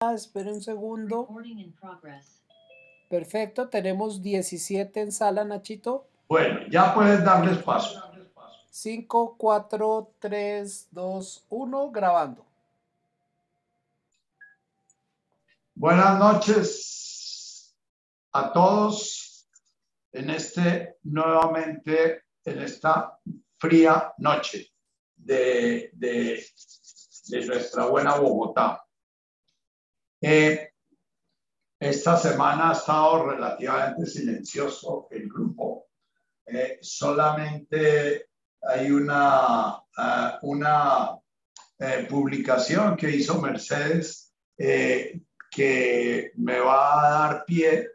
espere un segundo. Perfecto, tenemos 17 en sala, Nachito. Bueno, ya puedes darles paso. 5, 4, 3, 2, 1, grabando. Buenas noches a todos en este nuevamente en esta fría noche de, de- de nuestra buena Bogotá. Eh, esta semana ha estado relativamente silencioso el grupo. Eh, solamente hay una, ah, una eh, publicación que hizo Mercedes eh, que me va a dar pie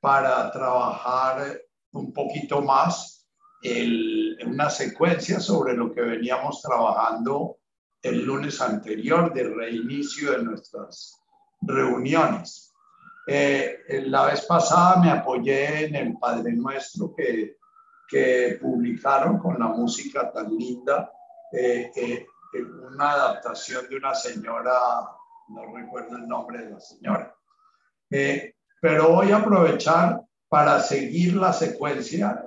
para trabajar un poquito más el- una secuencia sobre lo que veníamos trabajando el lunes anterior del reinicio de nuestras reuniones. Eh, la vez pasada me apoyé en el Padre Nuestro que, que publicaron con la música tan linda, eh, una adaptación de una señora, no recuerdo el nombre de la señora. Eh, pero voy a aprovechar para seguir la secuencia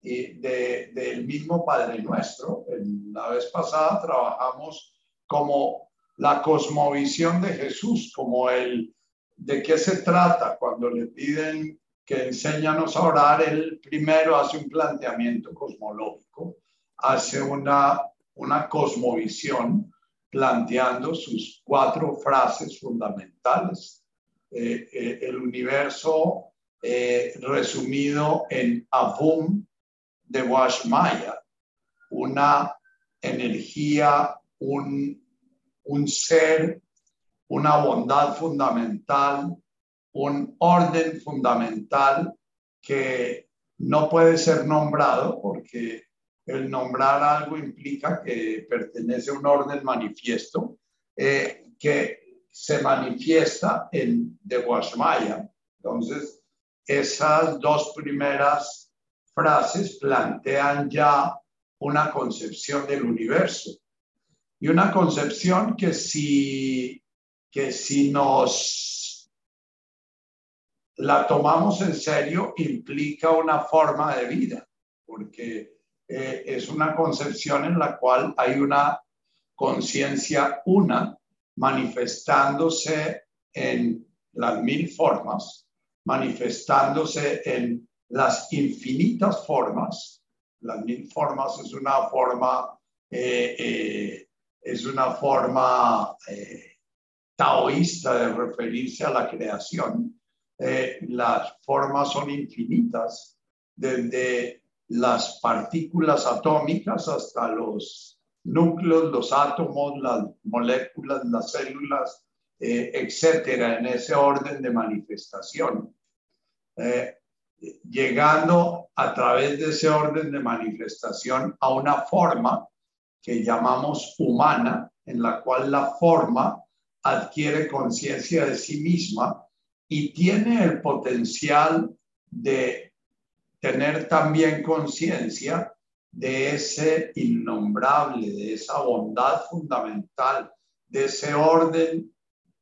del mismo Padre Nuestro. La vez pasada trabajamos como la cosmovisión de Jesús, como el de qué se trata cuando le piden que enséñanos a orar, él primero hace un planteamiento cosmológico, hace una, una cosmovisión planteando sus cuatro frases fundamentales. Eh, eh, el universo eh, resumido en Avum de Washmaya, una energía, un, un ser, una bondad fundamental, un orden fundamental que no puede ser nombrado porque el nombrar algo implica que pertenece a un orden manifiesto eh, que se manifiesta en de Washmaya. Entonces, esas dos primeras frases plantean ya una concepción del universo y una concepción que si, que si nos la tomamos en serio implica una forma de vida, porque eh, es una concepción en la cual hay una conciencia una manifestándose en las mil formas, manifestándose en las infinitas formas. Las mil formas es una forma, eh, eh, es una forma eh, taoísta de referirse a la creación. Eh, las formas son infinitas, desde las partículas atómicas hasta los núcleos, los átomos, las moléculas, las células, eh, etcétera, en ese orden de manifestación. Llegando a través de ese orden de manifestación a una forma que llamamos humana, en la cual la forma adquiere conciencia de sí misma y tiene el potencial de tener también conciencia de ese innombrable, de esa bondad fundamental, de ese orden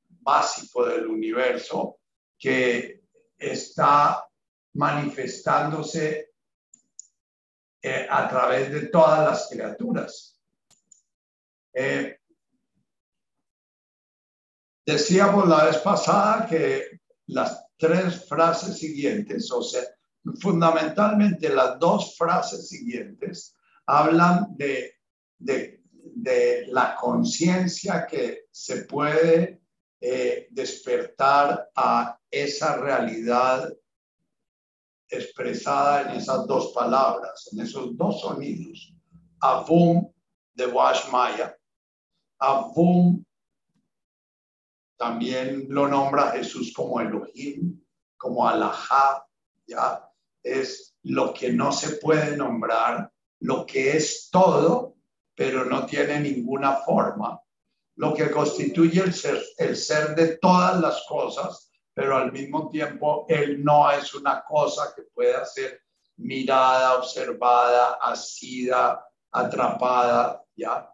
básico del universo que está manifestándose eh, a través de todas las criaturas. Eh, decíamos la vez pasada que las tres frases siguientes, o sea, fundamentalmente las dos frases siguientes, hablan de, de, la conciencia que se puede eh, despertar a esa realidad expresada en esas dos palabras, en esos dos sonidos. Avum de Washmaya, Avum también lo nombra Jesús como Elohim, como Alajá, ya es lo que no se puede nombrar, lo que es todo, pero no tiene ninguna forma, lo que constituye el ser, el ser de todas las cosas, pero al mismo tiempo él no es una cosa que pueda ser mirada, observada, asida, atrapada, ya.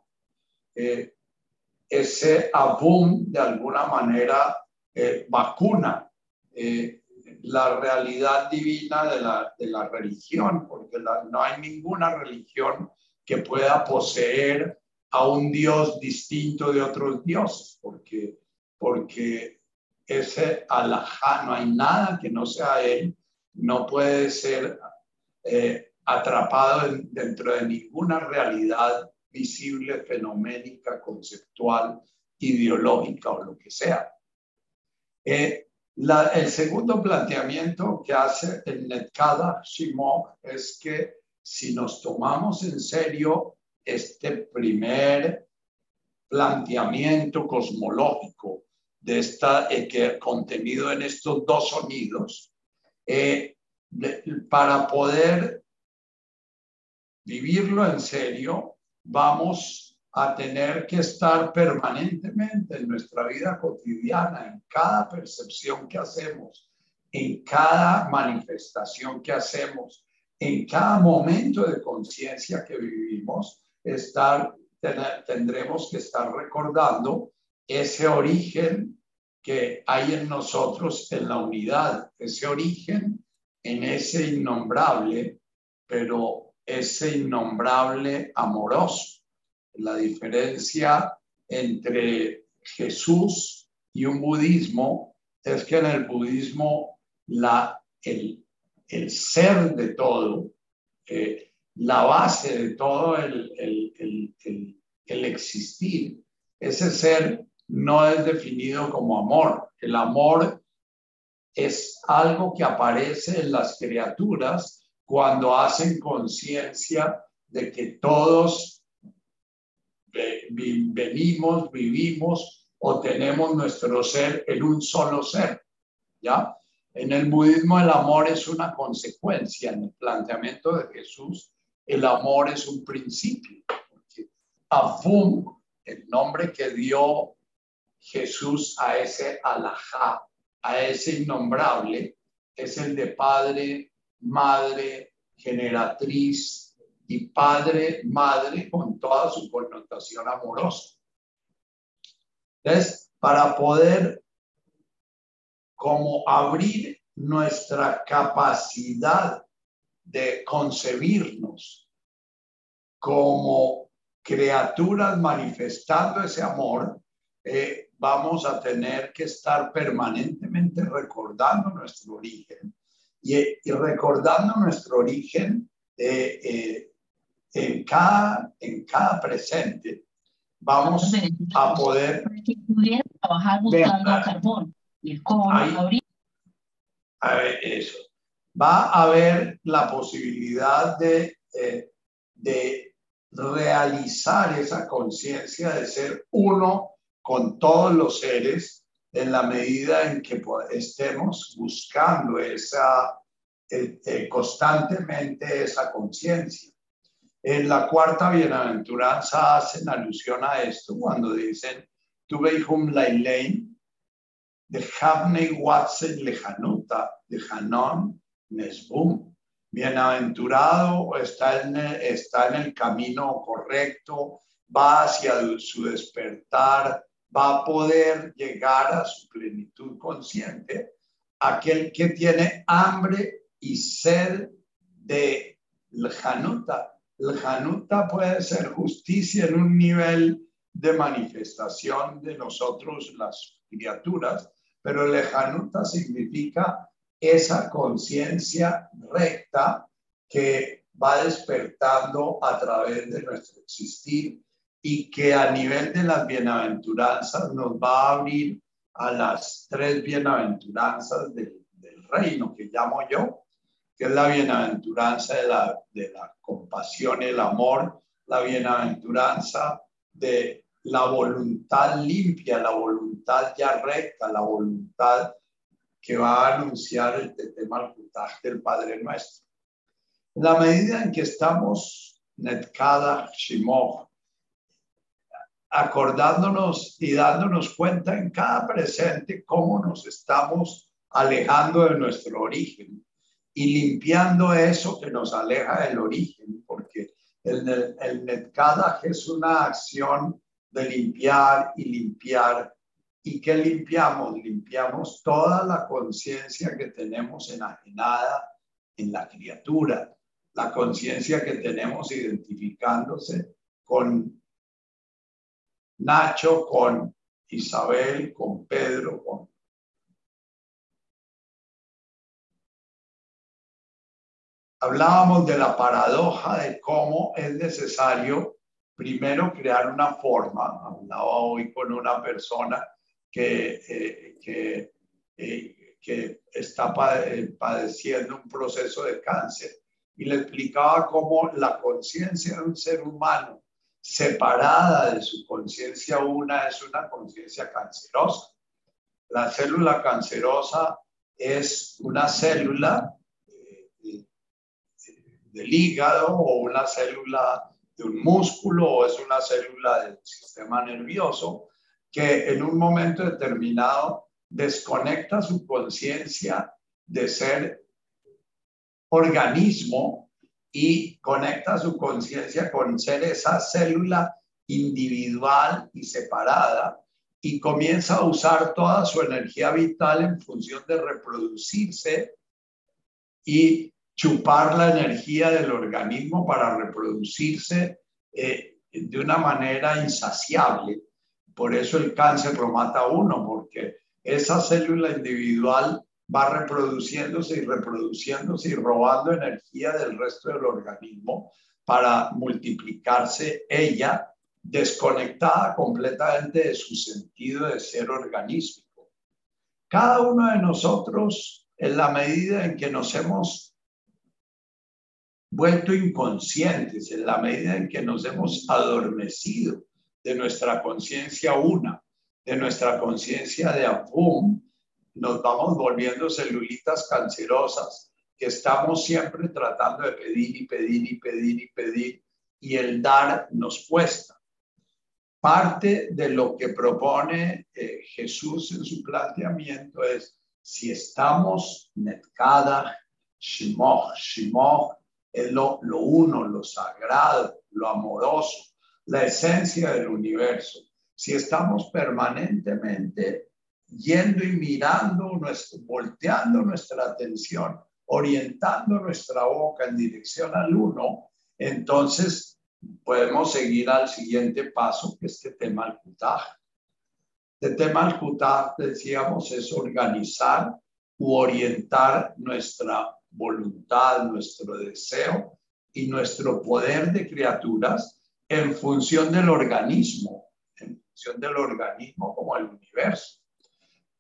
Eh, ese abum de alguna manera eh, vacuna eh, la realidad divina de la, de la religión, porque no hay ninguna religión que pueda poseer a un Dios distinto de otros dioses, porque, porque ese alajá, no hay nada que no sea él, no puede ser eh, atrapado dentro de ninguna realidad visible, fenoménica, conceptual, ideológica o lo que sea. Eh, el segundo planteamiento que hace el Netkada Shimon es que si nos tomamos en serio este primer planteamiento cosmológico de esta eh, que contenido en estos dos sonidos, eh, para poder vivirlo en serio, vamos a tener que estar permanentemente en nuestra vida cotidiana, en cada percepción que hacemos, en cada manifestación que hacemos, en cada momento de conciencia que vivimos, estar, tendremos que estar recordando ese origen que hay en nosotros en la unidad, ese origen en ese innombrable, pero ese innombrable amoroso la diferencia entre Jesús y un budismo es que en el budismo la, el, el ser de todo, eh, la base de todo el, el, el, el existir, ese ser no es definido como amor. El amor es algo que aparece en las criaturas cuando hacen conciencia de que todos venimos, vivimos o tenemos nuestro ser en un solo ser. ¿Ya? En el budismo el amor es una consecuencia, en el planteamiento de Jesús el amor es un principio. Porque Afum, el nombre que dio Jesús a ese alajá, a ese innombrable, es el de padre, madre, generatriz, y padre, madre, con toda su connotación amorosa. Entonces, para poder como abrir nuestra capacidad de concebirnos como criaturas manifestando ese amor, eh, vamos a tener que estar permanentemente recordando nuestro origen y, recordando nuestro origen eh, eh, en cada, en cada presente vamos a poder trabajar buscando carbón y el cobre a ver, eso. Va a haber la posibilidad de, eh, de realizar esa conciencia de ser uno con todos los seres en la medida en que estemos buscando esa, eh, constantemente esa conciencia. En la cuarta bienaventuranza hacen alusión a esto cuando dicen, tu veihum lailein, de Havnei Watsen lejanuta, de Hanon Nesbum. Bienaventurado está en, está en el camino correcto, va hacia su despertar, va a poder llegar a su plenitud consciente. Aquel que tiene hambre y sed de lejanuta, el Hanuta puede ser justicia en un nivel de manifestación de nosotros, las criaturas, pero el Hanuta significa esa conciencia recta que va despertando a través de nuestro existir y que a nivel de las bienaventuranzas nos va a abrir a las tres bienaventuranzas del, reino que llamo yo, que es la bienaventuranza de la, de la compasión el amor, la bienaventuranza de la voluntad limpia, la voluntad ya recta, la voluntad que va a anunciar el tema del Padre Nuestro. En la medida en que estamos netkada shimoch, acordándonos y dándonos cuenta en cada presente cómo nos estamos alejando de nuestro origen, y limpiando eso que nos aleja del origen, porque el, el, el es una acción de limpiar y limpiar ¿Y qué limpiamos? Limpiamos toda la conciencia que tenemos enajenada en la criatura, la conciencia que tenemos identificándose con Nacho, con Isabel, con Pedro, con... Hablábamos de la paradoja de cómo es necesario primero crear una forma. Hablaba hoy con una persona que, eh, que, eh, que está padeciendo un proceso de cáncer y le explicaba cómo la conciencia de un ser humano separada de su conciencia una es una conciencia cancerosa. La célula cancerosa es una célula eh, del hígado o una célula de un músculo o es una célula del sistema nervioso que en un momento determinado desconecta su conciencia de ser organismo y conecta su conciencia con ser esa célula individual y separada y comienza a usar toda su energía vital en función de reproducirse y chupar la energía del organismo para reproducirse eh, de una manera insaciable. Por eso el cáncer lo mata a uno, porque esa célula individual va reproduciéndose y reproduciéndose y robando energía del resto del organismo para multiplicarse ella desconectada completamente de su sentido de ser organístico. Cada uno de nosotros, en la medida en que nos hemos vuelto inconscientes, en la medida en que nos hemos adormecido de nuestra conciencia una, de nuestra conciencia de Abum, nos vamos volviendo celulitas cancerosas que estamos siempre tratando de pedir y pedir y pedir y pedir y el dar nos cuesta. Parte de lo que propone eh, Jesús en su planteamiento es si estamos netkada, shimoch, shimoch es lo, lo uno, lo sagrado, lo amoroso, la esencia del universo. Si estamos permanentemente yendo y mirando, nuestro, volteando nuestra atención, orientando nuestra boca en dirección al uno, entonces podemos seguir al siguiente paso, que es que tema al kutaj. El tema al kutaj, decíamos, es organizar u orientar nuestra voluntad, nuestro deseo y nuestro poder de criaturas en función del organismo, en función del organismo como el universo.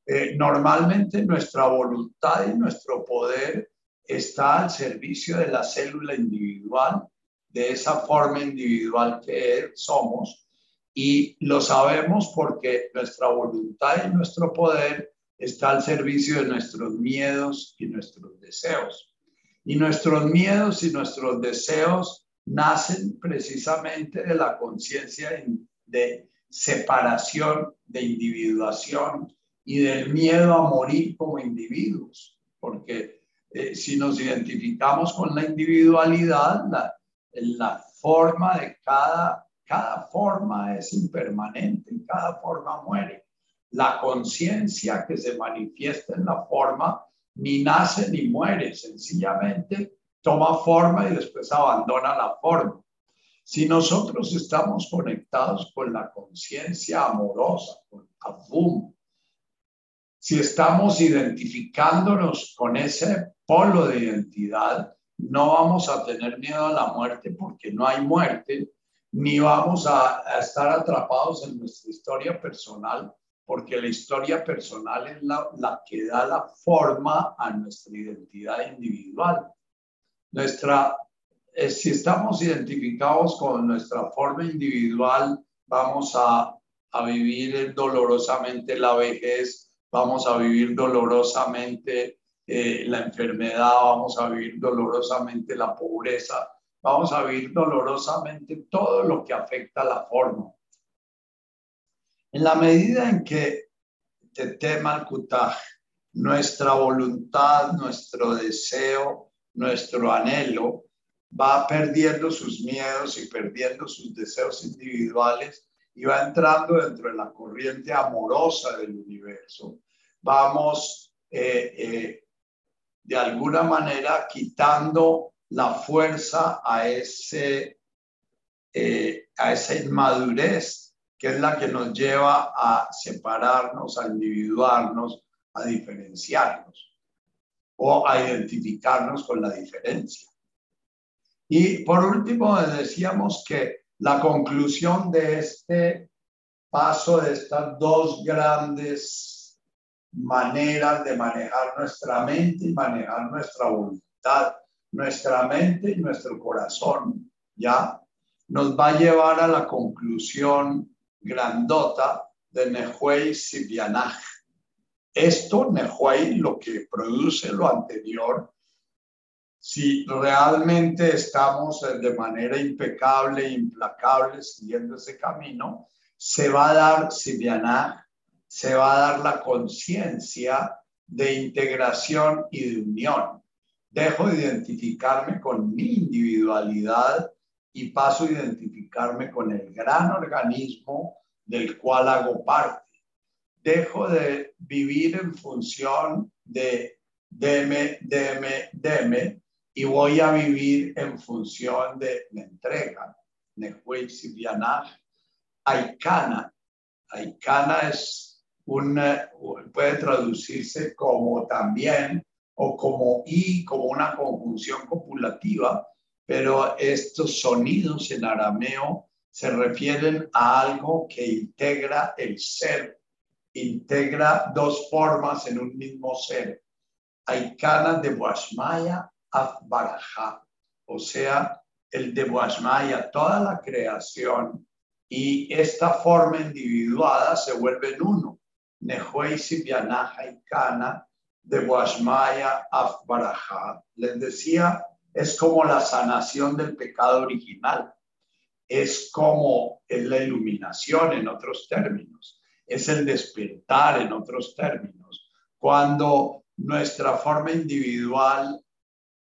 Eh, normalmente nuestra voluntad y nuestro poder está al servicio de la célula individual, de esa forma individual que somos, y lo sabemos porque nuestra voluntad y nuestro poder está al servicio de nuestros miedos y nuestros deseos. Y nuestros miedos y nuestros deseos nacen precisamente de la conciencia de separación, de individuación, y del miedo a morir como individuos, porque eh, si nos identificamos con la individualidad, la, la forma de cada, cada forma es impermanente y cada forma muere. La conciencia que se manifiesta en la forma ni nace ni muere, sencillamente toma forma y después abandona la forma. Si nosotros estamos conectados con la conciencia amorosa, con Abum, si estamos identificándonos con ese polo de identidad, no vamos a tener miedo a la muerte porque no hay muerte, ni vamos a, estar atrapados en nuestra historia personal porque la historia personal es la, que da la forma a nuestra identidad individual. Nuestra, eh, si estamos identificados con nuestra forma individual, vamos a, a vivir dolorosamente la vejez vamos a vivir dolorosamente eh, la enfermedad, vamos a vivir dolorosamente la pobreza, vamos a vivir dolorosamente todo lo que afecta a la forma. En la medida en que te tema el kutaj, nuestra voluntad, nuestro deseo, nuestro anhelo va perdiendo sus miedos y perdiendo sus deseos individuales y va entrando dentro de la corriente amorosa del universo. Vamos eh, eh, de alguna manera quitando la fuerza a, ese, eh, a esa inmadurez que es la que nos lleva a separarnos, a individuarnos, a diferenciarnos o a identificarnos con la diferencia. Y por último, decíamos que la conclusión de este paso, de estas dos grandes maneras de manejar nuestra mente y manejar nuestra voluntad, nuestra mente y nuestro corazón, ¿ya? Nos va a llevar a la conclusión grandota de Nehuey Sibianaj. Esto, Nehuey, lo que produce lo anterior, si realmente estamos de manera impecable, implacable, siguiendo ese camino, se va a dar Sibianaj, se va a dar la conciencia de integración y de unión. Dejo de identificarme con mi individualidad y paso a identificarme con el gran organismo del cual hago parte. Dejo de vivir en función de deme, deme, deme y voy a vivir en función de la entrega. Aikana. Aikana es un, puede traducirse como también o como y, como una conjunción copulativa, pero estos sonidos en arameo se refieren a algo que integra el ser, integra dos formas en un mismo ser. Aikana de Boashmaya Afbaraja, o sea, el de Boashmaya, toda la creación y esta forma individuada se vuelve en uno. Nehuei Sibianaja Aikana de Boashmaya Afbaraja. Les decía es como la sanación del pecado original, es como es la iluminación en otros términos, es el despertar en otros términos, cuando nuestra forma individual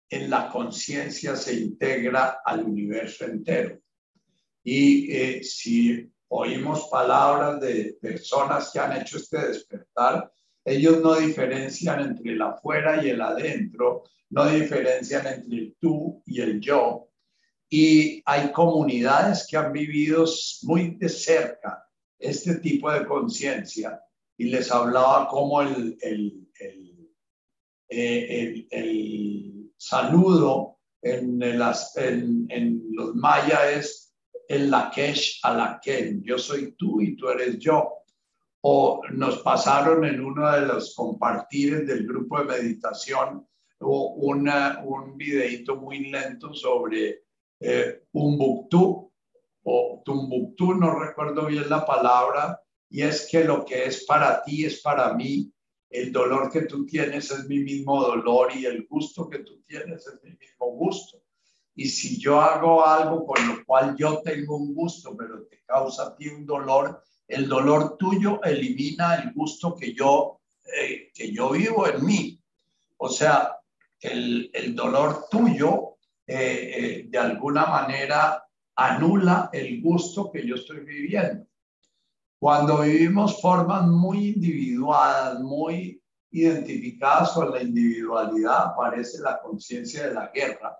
en la conciencia se integra al universo entero. Y eh, si oímos palabras de personas que han hecho este despertar, ellos no diferencian entre el afuera y el adentro, no diferencian entre el tú y el yo. Y hay comunidades que han vivido muy de cerca este tipo de conciencia y les hablaba como el, el, el, eh, el saludo en, en, en, los mayas es el lakesh a la yo soy tú y tú eres yo. O nos pasaron en uno de los compartires del grupo de meditación una, un videito muy lento sobre eh, Umbuktu o Tumbuktu, no recuerdo bien la palabra, y es que lo que es para ti es para mí, el dolor que tú tienes es mi mismo dolor y el gusto que tú tienes es mi mismo gusto. Y si yo hago algo con lo cual yo tengo un gusto, pero te causa a ti un dolor, el dolor tuyo elimina el gusto que yo, eh, que yo vivo en mí. O sea, el, dolor tuyo eh, eh, de alguna manera anula el gusto que yo estoy viviendo. Cuando vivimos formas muy individuadas, muy identificadas con la individualidad, aparece la conciencia de la guerra,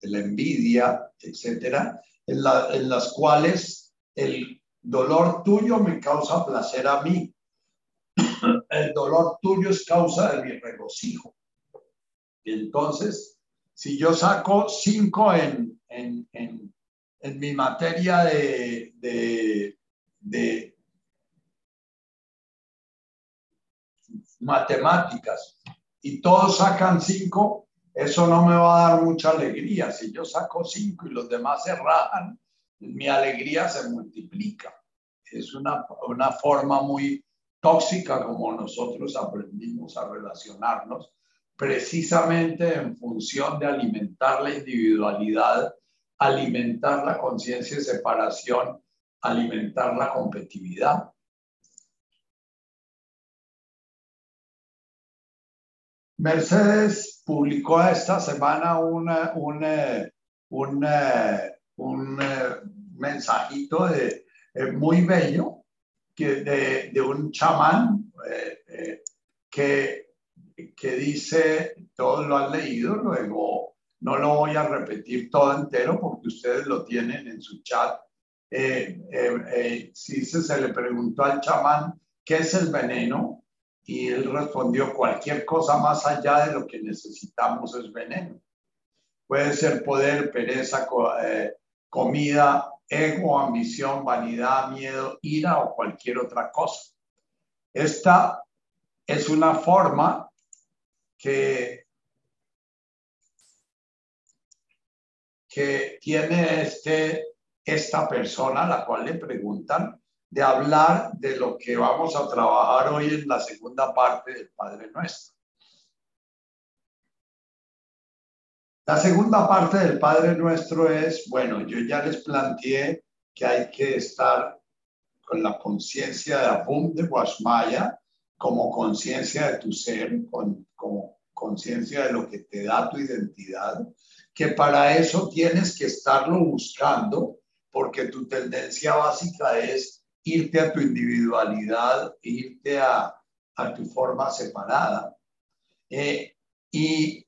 de la envidia, etcétera, en, en las cuales el dolor tuyo me causa placer a mí. El dolor tuyo es causa de mi regocijo. Y entonces, si yo saco cinco en, en, en, en mi materia de, de, de matemáticas y todos sacan cinco, eso no me va a dar mucha alegría. Si yo saco cinco y los demás se rajan, mi alegría se multiplica. Es una, una forma muy tóxica como nosotros aprendimos a relacionarnos precisamente en función de alimentar la individualidad, alimentar la conciencia de separación, alimentar la competitividad. Mercedes publicó esta semana un mensajito de, eh, muy bello que de, de un chamán eh, eh, que, que dice, todos lo han leído, luego no lo voy a repetir todo entero porque ustedes lo tienen en su chat. Si se, se le preguntó al chamán qué es el veneno y él respondió cualquier cosa más allá de lo que necesitamos es veneno. Puede ser poder, pereza, comida, ego, ambición, vanidad, miedo, ira o cualquier otra cosa. Esta es una forma que, que tiene este, esta persona a la cual le preguntan de hablar de lo que vamos a trabajar hoy en la segunda parte del Padre Nuestro. La segunda parte del Padre Nuestro es, bueno, yo ya les planteé que hay que estar con la conciencia de Abum de Guasmaya como conciencia de tu ser, con, como conciencia de lo que te da tu identidad, que para eso tienes que estarlo buscando, porque tu tendencia básica es irte a tu individualidad, irte a, a tu forma separada. Eh, y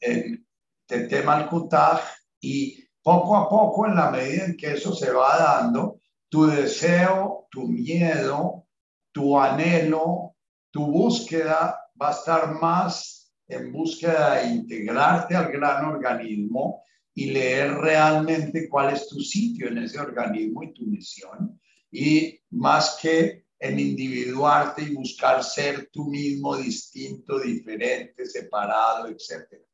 en, tema al Kutaj y poco a poco, en la medida en que eso se va dando, tu deseo, tu miedo, tu anhelo, tu búsqueda va a estar más en búsqueda de integrarte al gran organismo y leer realmente cuál es tu sitio en ese organismo y tu misión. Y más que en individuarte y buscar ser tú mismo distinto, diferente, separado, etcétera.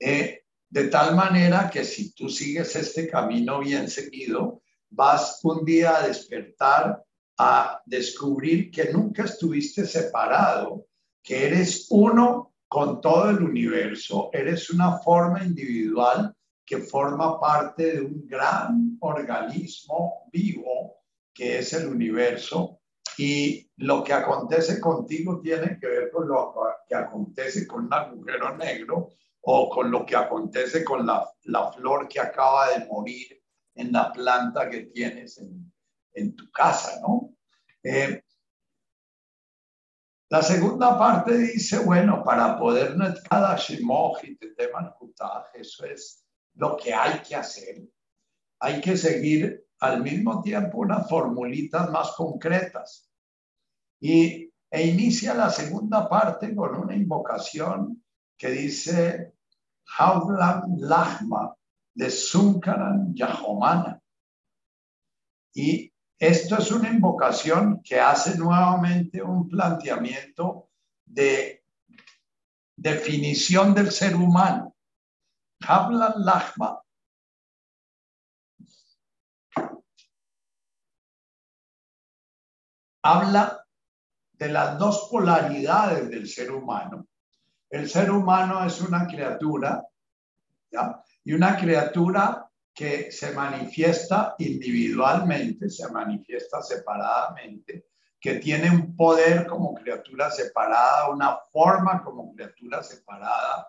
Eh, de tal manera que si tú sigues este camino bien seguido, vas un día a despertar a descubrir que nunca estuviste separado, que eres uno con todo el universo, eres una forma individual que forma parte de un gran organismo vivo que es el universo y lo que acontece contigo tiene que ver con lo que acontece con un agujero negro o con lo que acontece con la, la flor que acaba de morir en la planta que tienes en, en tu casa, ¿no? Eh, la segunda parte dice, bueno, para poder cada y eso es lo que hay que hacer. Hay que seguir al mismo tiempo unas formulitas más concretas. Y, e inicia la segunda parte con una invocación que dice, Haudlam Lahma de Sunkaran Yahomana. Y esto es una invocación que hace nuevamente un planteamiento de definición del ser humano. Habla Lahma. Habla de las dos polaridades del ser humano el ser humano es una criatura. Y una criatura que se manifiesta individualmente, se manifiesta separadamente, que tiene un poder como criatura separada, una forma como criatura separada,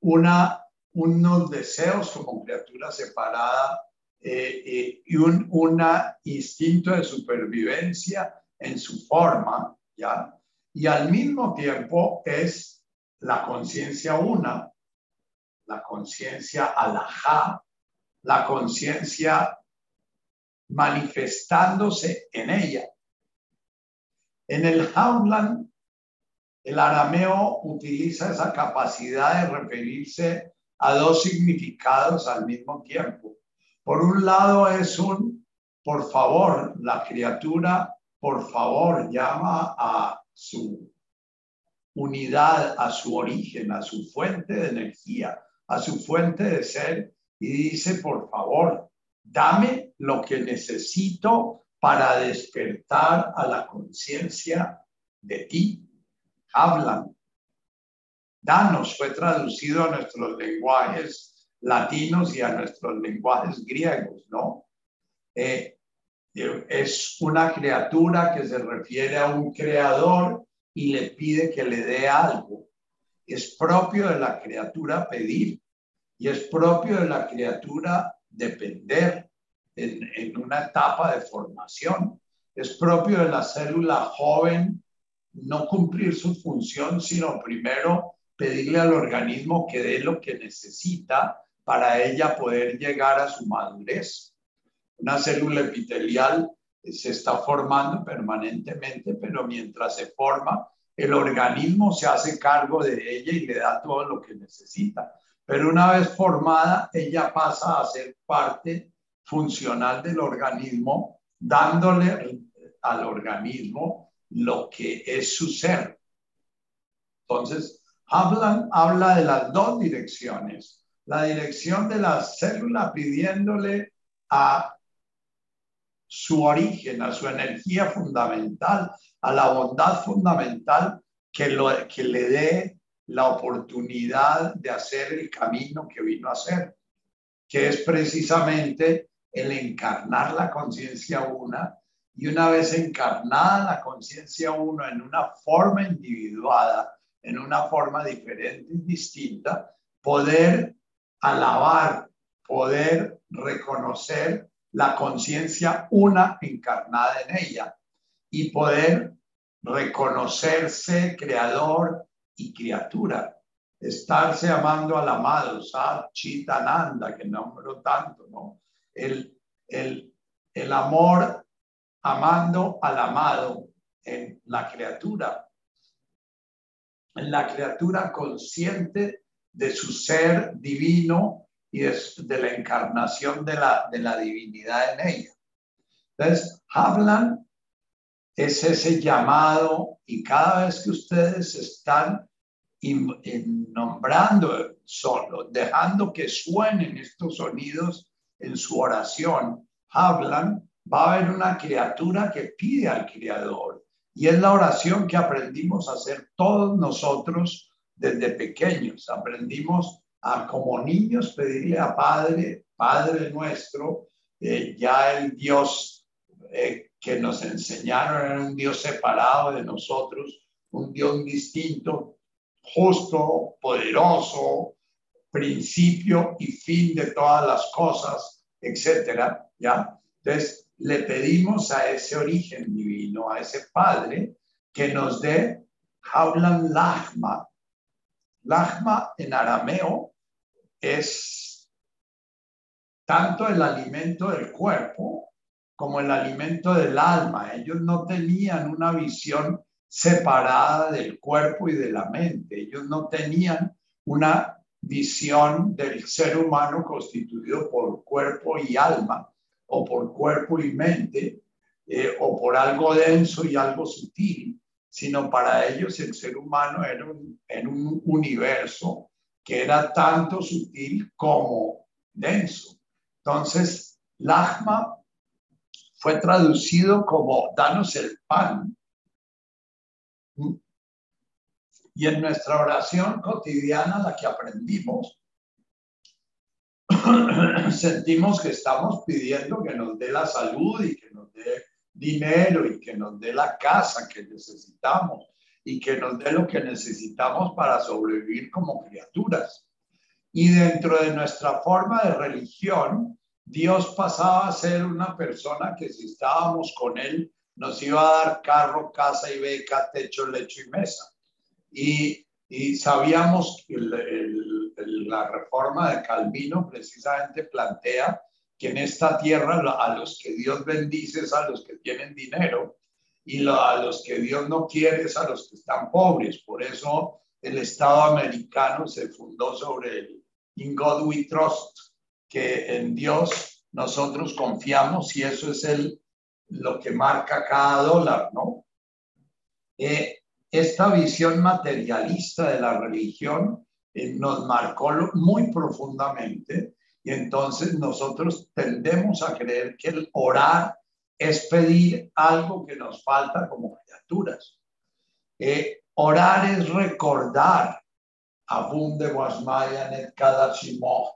una, unos deseos como criatura separada eh, eh, y un una instinto de supervivencia en su forma, ¿ya? Y al mismo tiempo es la conciencia una, la conciencia alajá, la conciencia manifestándose en ella. En el Haunland, el arameo utiliza esa capacidad de referirse a dos significados al mismo tiempo. Por un lado es un, por favor, la criatura, por favor, llama a su unidad a su origen, a su fuente de energía, a su fuente de ser y dice, por favor, dame lo que necesito para despertar a la conciencia de ti. Hablan. Danos fue traducido a nuestros lenguajes latinos y a nuestros lenguajes griegos, ¿no? Eh, es una criatura que se refiere a un creador y le pide que le dé algo. Es propio de la criatura pedir y es propio de la criatura depender en, una etapa de formación. Es propio de la célula joven no cumplir su función, sino primero pedirle al organismo que dé lo que necesita para ella poder llegar a su madurez. Una célula epitelial se está formando permanentemente, pero mientras se forma, el organismo se hace cargo de ella y le da todo lo que necesita. Pero una vez formada, ella pasa a ser parte funcional del organismo, dándole al organismo lo que es su ser. Entonces, hablan, habla de las dos direcciones. La dirección de la célula pidiéndole a su origen, a su energía fundamental, a la bondad fundamental que, lo, que le dé la oportunidad de hacer el camino que vino a hacer, que es precisamente el encarnar la conciencia una y una vez encarnada la conciencia uno en una forma individuada, en una forma diferente y distinta, poder alabar, poder reconocer la conciencia una encarnada en ella y poder reconocerse creador y criatura, estarse amando al amado, Sat Chitananda, que nombro tanto, ¿no? El, el, el amor amando al amado en la criatura, en la criatura consciente de su ser divino y de, la encarnación de la, de la divinidad en ella. Entonces, hablan es ese llamado y cada vez que ustedes están nombrando solo, dejando que suenen estos sonidos en su oración, hablan, va a haber una criatura que pide al Creador. Y es la oración que aprendimos a hacer todos nosotros desde pequeños. Aprendimos a como niños pedirle a Padre, Padre nuestro, eh, ya el Dios eh, que nos enseñaron era un Dios separado de nosotros, un Dios distinto, justo, poderoso, principio y fin de todas las cosas, etcétera, ¿ya? Entonces, le pedimos a ese origen divino, a ese Padre, que nos dé Hablan Lahma. Lahma en arameo es tanto el alimento del cuerpo como el alimento del alma. Ellos no tenían una visión separada del cuerpo y de la mente. Ellos no tenían una visión del ser humano constituido por cuerpo y alma, o por cuerpo y mente, eh, o por algo denso y algo sutil, sino para ellos el ser humano era un universo que era tanto sutil como denso. Entonces, Lahma fue traducido como danos el pan. Y en nuestra oración cotidiana, la que aprendimos, sentimos que estamos pidiendo que nos dé la salud y que nos dé dinero y que nos dé la casa que necesitamos y que nos dé lo que necesitamos para sobrevivir como criaturas. Y dentro de nuestra forma de religión, Dios pasaba a ser una persona que si estábamos con Él, nos iba a dar carro, casa y beca, techo, lecho y mesa. Y, y sabíamos que la reforma de Calvino precisamente plantea que en esta tierra a los que Dios bendice es a los que tienen dinero y a los que Dios no quiere es a los que están pobres. Por eso el Estado americano se fundó sobre el In God We Trust, que en Dios nosotros confiamos y eso es el, lo que marca cada dólar, ¿no? Eh, esta visión materialista de la religión eh, nos marcó muy profundamente y entonces nosotros tendemos a creer que el orar es pedir algo que nos falta como criaturas. Eh, orar es recordar abunde wasmaya net cada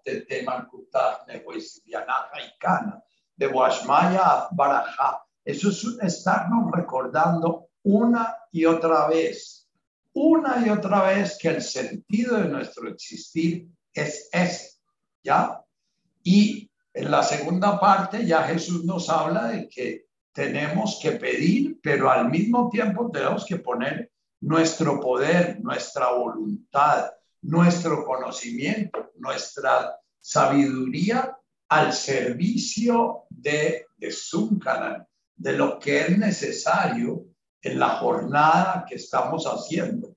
te teman kutah y kana de wasmaya baraja. Eso es estarnos recordando una y otra vez, una y otra vez que el sentido de nuestro existir es ese, ¿ya? Y En la segunda parte ya Jesús nos habla de que tenemos que pedir, pero al mismo tiempo tenemos que poner nuestro poder, nuestra voluntad, nuestro conocimiento, nuestra sabiduría al servicio de, de Zuncanan, de lo que es necesario en la jornada que estamos haciendo.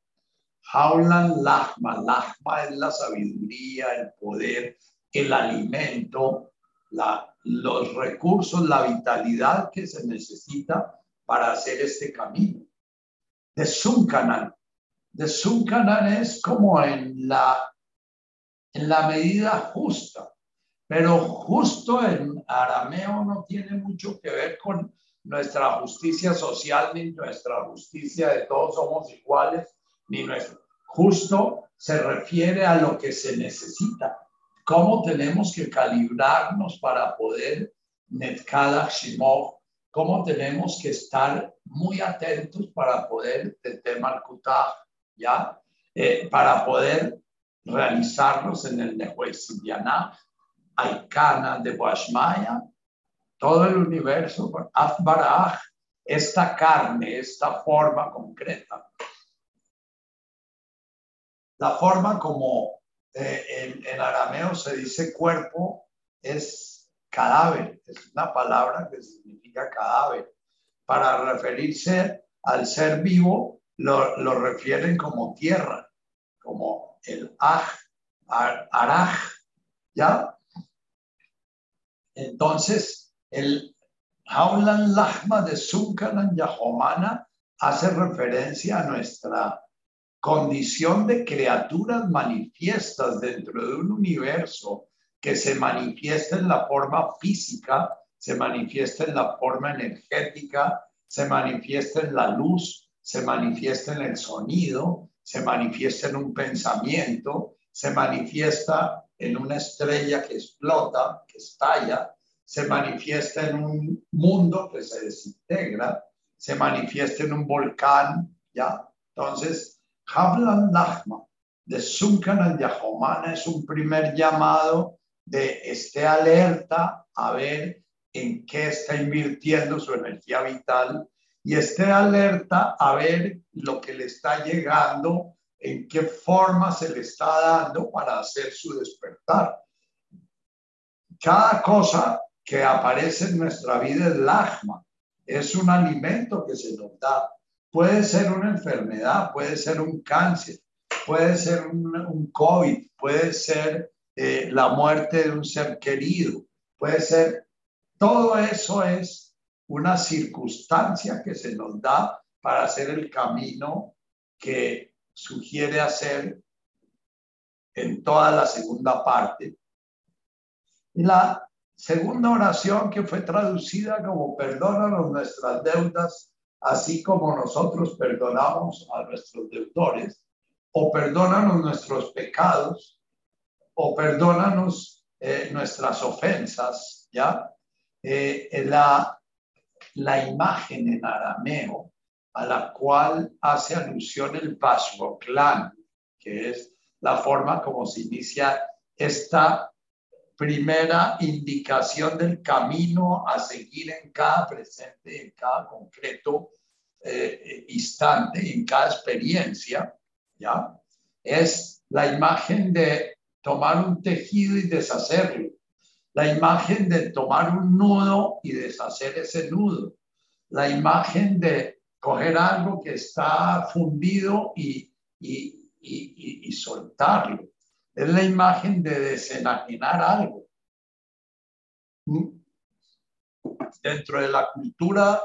Haulan Lahma, Lahma es la sabiduría, el poder, el alimento, la, los recursos, la vitalidad que se necesita para hacer este camino. De Zuncanan. De Zuncanan es como en la, en la medida justa, pero justo en arameo no tiene mucho que ver con nuestra justicia social ni nuestra justicia de todos somos iguales, ni nuestro. Justo se refiere a lo que se necesita, cómo tenemos que calibrarnos para poder Netkala Shimov, cómo tenemos que estar muy atentos para poder tener ¿ya? Eh, para poder realizarlos en el Nehuesidianah, Aikana de Boashmaya, todo el universo, Afbaraj, esta carne, esta forma concreta. La forma como eh, en, arameo se dice cuerpo es cadáver, es una palabra que significa cadáver. Para referirse al ser vivo, lo, lo refieren como tierra, como el aj, araj, ¿ya? Entonces, el Haulan Lahma de Sunkanan Yahomana hace referencia a nuestra condición de criaturas manifiestas dentro de un universo que se manifiesta en la forma física, se manifiesta en la forma energética, se manifiesta en la luz, se manifiesta en el sonido, se manifiesta en un pensamiento, se manifiesta en una estrella que explota, que estalla, se manifiesta en un mundo que se desintegra, se manifiesta en un volcán, ¿ya? Entonces, Hablan Lahma de Sunkan al Yahomana es un primer llamado de esté alerta a ver en qué está invirtiendo su energía vital y esté alerta a ver lo que le está llegando, en qué forma se le está dando para hacer su despertar. Cada cosa que aparece en nuestra vida es lahma, es un alimento que se nos da. Puede ser una enfermedad, puede ser un cáncer, puede ser un, COVID, puede ser eh, la muerte de un ser querido, puede ser, todo eso es una circunstancia que se nos da para hacer el camino que sugiere hacer en toda la segunda parte. La segunda oración que fue traducida como perdónanos nuestras deudas, así como nosotros perdonamos a nuestros deudores, o perdónanos nuestros pecados, o perdónanos eh, nuestras ofensas, ¿ya? Eh, la, la imagen en arameo a la cual hace alusión el Clan, que es la forma como se inicia esta primera indicación del camino a seguir en cada presente, en cada concreto eh, instante, en cada experiencia, ¿ya? Es la imagen de tomar un tejido y deshacerlo, la imagen de tomar un nudo y deshacer ese nudo, la imagen de coger algo que está fundido y, y, y, y soltarlo es la imagen de desenajenar algo. Dentro de la cultura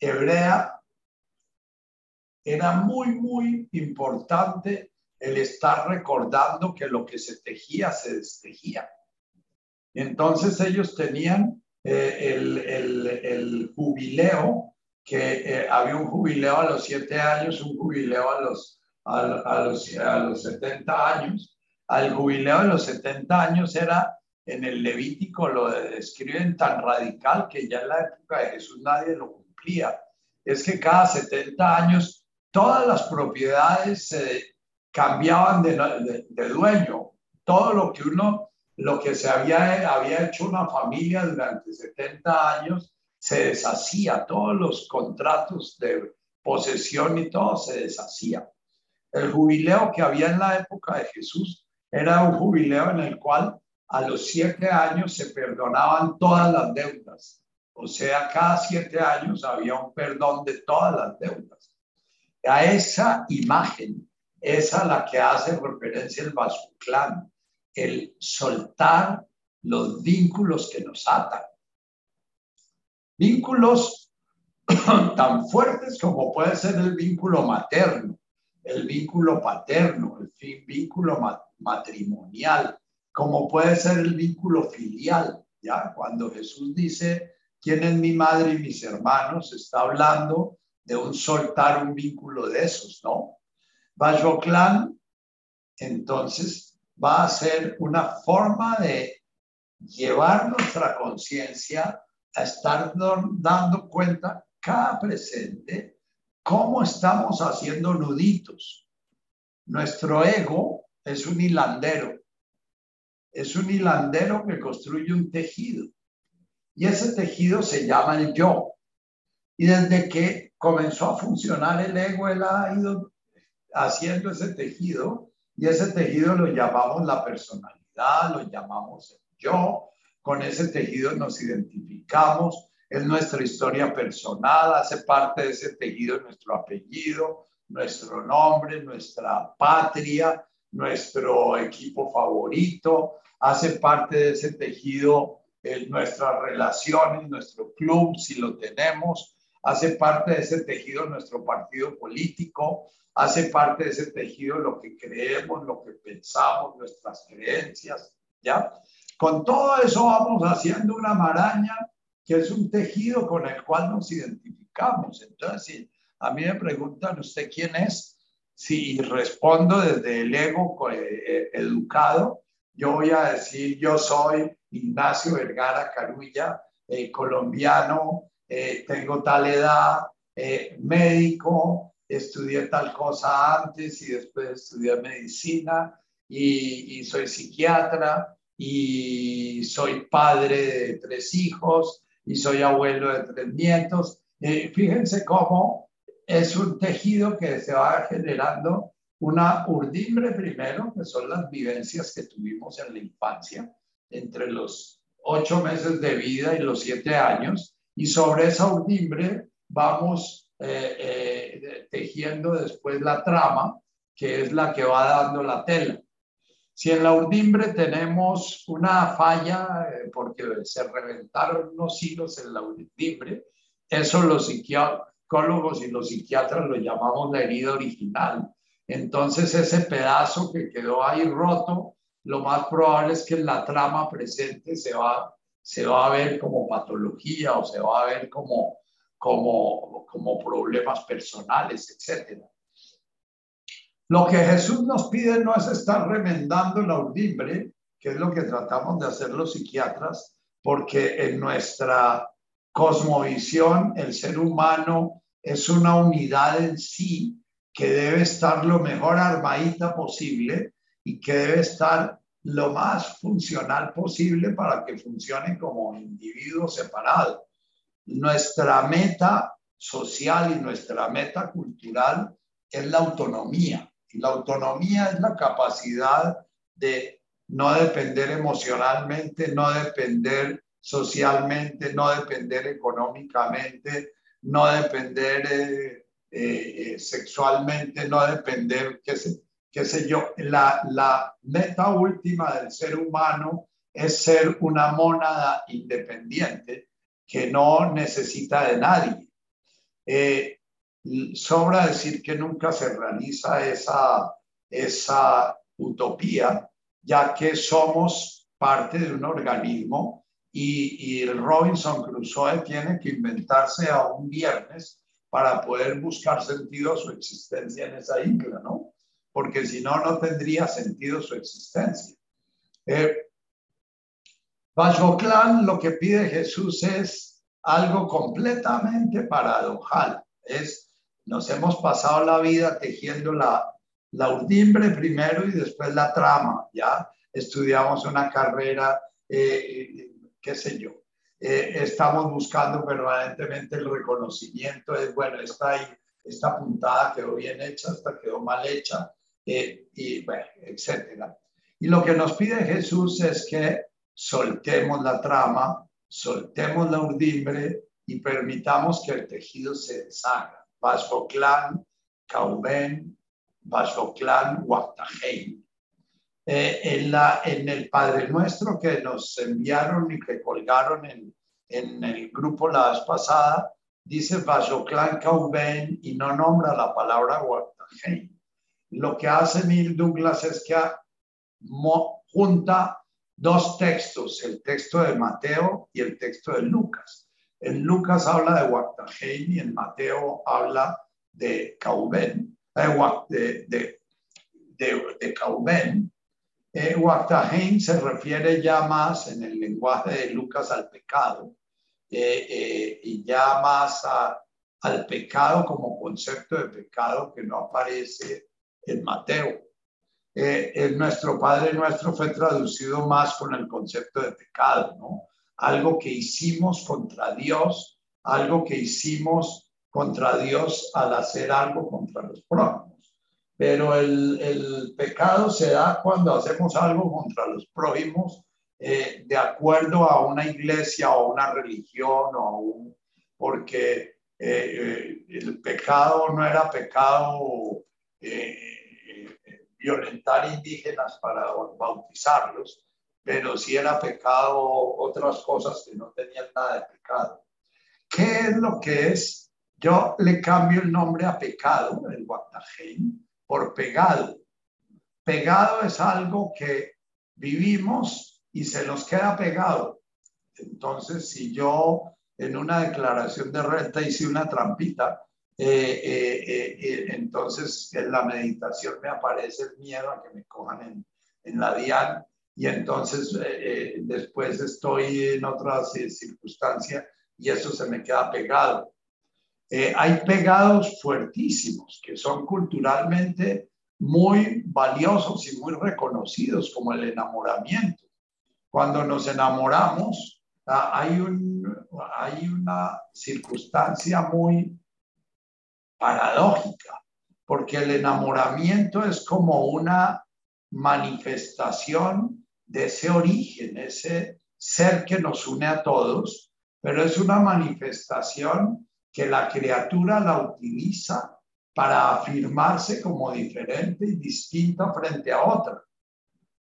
hebrea era muy, muy importante el estar recordando que lo que se tejía se destejía. Entonces ellos tenían eh, el, jubileo, que eh, había un jubileo a los siete años, un jubileo a los, a, los, a los 70 años, al jubileo de los 70 años era en el Levítico, lo describen tan radical que ya en la época de Jesús nadie lo cumplía. Es que cada 70 años todas las propiedades se cambiaban de, dueño. Todo lo que uno lo que se había, había hecho una familia durante 70 años se deshacía, todos los contratos de posesión y todo se deshacía. El jubileo que había en la época de Jesús era un jubileo en el cual a los siete años se perdonaban todas las deudas. O sea, cada siete años había un perdón de todas las deudas. A esa imagen es la que hace referencia el Basuclán, el soltar los vínculos que nos atan. Vínculos tan fuertes como puede ser el vínculo materno, el vínculo paterno, el vínculo matrimonial, como puede ser el vínculo filial. Ya cuando Jesús dice, ¿quién es mi madre y mis hermanos? Está hablando de un soltar un vínculo de esos, ¿no? Bajoclan, entonces, va a ser una forma de llevar nuestra conciencia a estar dando cuenta cada presente cómo estamos haciendo nuditos. Nuestro ego es un hilandero, es un hilandero que construye un tejido. Y ese tejido se llama el yo. Y desde que comenzó a funcionar el ego, él ha ido haciendo ese tejido y ese tejido lo llamamos la personalidad, lo llamamos el yo, con ese tejido nos identificamos, es nuestra historia personal, hace parte de ese tejido nuestro apellido, nuestro nombre, nuestra patria, nuestro equipo favorito, hace parte de ese tejido nuestras relaciones, nuestro club, si lo tenemos, hace parte de ese tejido nuestro partido político, hace parte de ese tejido lo que creemos, lo que pensamos, nuestras creencias, ¿ya? Con todo eso vamos haciendo una maraña que es un tejido con el cual nos identificamos. Entonces, a mí me preguntan, ¿usted quién es? Si respondo desde el ego eh, eh, educado, yo voy a decir, yo soy Ignacio Vergara Carulla, eh, colombiano, tengo tal edad, médico, estudié tal cosa antes y después estudié medicina y, soy psiquiatra y soy padre de tres hijos y soy abuelo de tres nietos. Eh, fíjense cómo es un tejido que se va generando una urdimbre primero, que son las vivencias que tuvimos en la infancia, entre los ocho meses de vida y los siete años, y sobre esa urdimbre vamos eh, eh, tejiendo después la trama, que es la que va dando la tela. Si en la urdimbre tenemos una falla, eh, porque se reventaron unos hilos en la urdimbre, eso los psicólogos y los psiquiatras lo llamamos la herida original. Entonces ese pedazo que quedó ahí roto, lo más probable es que en la trama presente se va, se va a ver como patología o se va a ver como como, como problemas personales, etc. Lo que Jesús nos pide no es estar remendando la urdimbre, que es lo que tratamos de hacer los psiquiatras, porque en nuestra cosmovisión el ser humano es una unidad en sí que debe estar lo mejor armadita posible y que debe estar lo más funcional posible para que funcione como individuo separado nuestra meta social y nuestra meta cultural es la autonomía. Y la autonomía es la capacidad de no depender emocionalmente, no depender socialmente, no depender económicamente, no depender eh, eh, sexualmente, no depender, qué sé, qué sé yo. La, la meta última del ser humano es ser una mónada independiente que no necesita de nadie. Eh, sobra decir que nunca se realiza esa, esa utopía, ya que somos parte de un organismo y, y Robinson Crusoe tiene que inventarse a un viernes para poder buscar sentido a su existencia en esa isla, ¿no? Porque si no, no tendría sentido su existencia. Eh, Clan lo que pide Jesús es algo completamente paradojal. Es, nos hemos pasado la vida tejiendo la, la urdimbre primero y después la trama, ¿ya? estudiamos una carrera, eh, qué sé yo. Eh, estamos buscando permanentemente el reconocimiento, es bueno, esta, esta puntada quedó bien hecha, esta quedó mal hecha, eh, y etcétera. Y lo que nos pide Jesús es que soltemos la trama, soltemos la urdimbre y permitamos que el tejido se deshaga. Vasfoclán, Cauben, Vasfoclán, Huactajein. Eh, en, la, en el Padre Nuestro que nos enviaron y que colgaron en, en el grupo la vez pasada, dice Vasfoclán, Cauben y no nombra la palabra Huactajein. Lo que hace Neil Douglas es que junta dos textos, el texto de Mateo y el texto de Lucas. En Lucas habla de Huactajein y en Mateo habla de Cauben, de, de, de, de Cauben. Eh, se refiere ya más en el lenguaje de Lucas al pecado eh, eh, y ya más al pecado como concepto de pecado que no aparece en Mateo. Eh, nuestro Padre Nuestro fue traducido más con el concepto de pecado, ¿no? Algo que hicimos contra Dios, algo que hicimos contra Dios al hacer algo contra los prójimos. Pero el, el pecado se da cuando hacemos algo contra los prójimos eh, de acuerdo a una iglesia o una religión o un, porque eh, el pecado no era pecado violentar indígenas para bautizarlos, pero si era pecado otras cosas que no tenían nada de pecado. ¿Qué es lo que es? Yo le cambio el nombre a pecado, el guatajín, por pegado. Pegado es algo que vivimos y se nos queda pegado. Entonces, si yo en una declaración de renta hice una trampita, eh, eh, eh, entonces en la meditación me aparece el miedo a que me cojan en, la dian y entonces después estoy en otra circunstancia y eso se me queda pegado. Hay pegados fuertísimos que son culturalmente muy valiosos y muy reconocidos como el enamoramiento. Cuando nos enamoramos, ah, hay una circunstancia muy paradójica, porque el enamoramiento es como una manifestación de ese origen, ese ser que nos une a todos, pero es una manifestación que la criatura la utiliza para afirmarse como diferente y distinta frente a otra.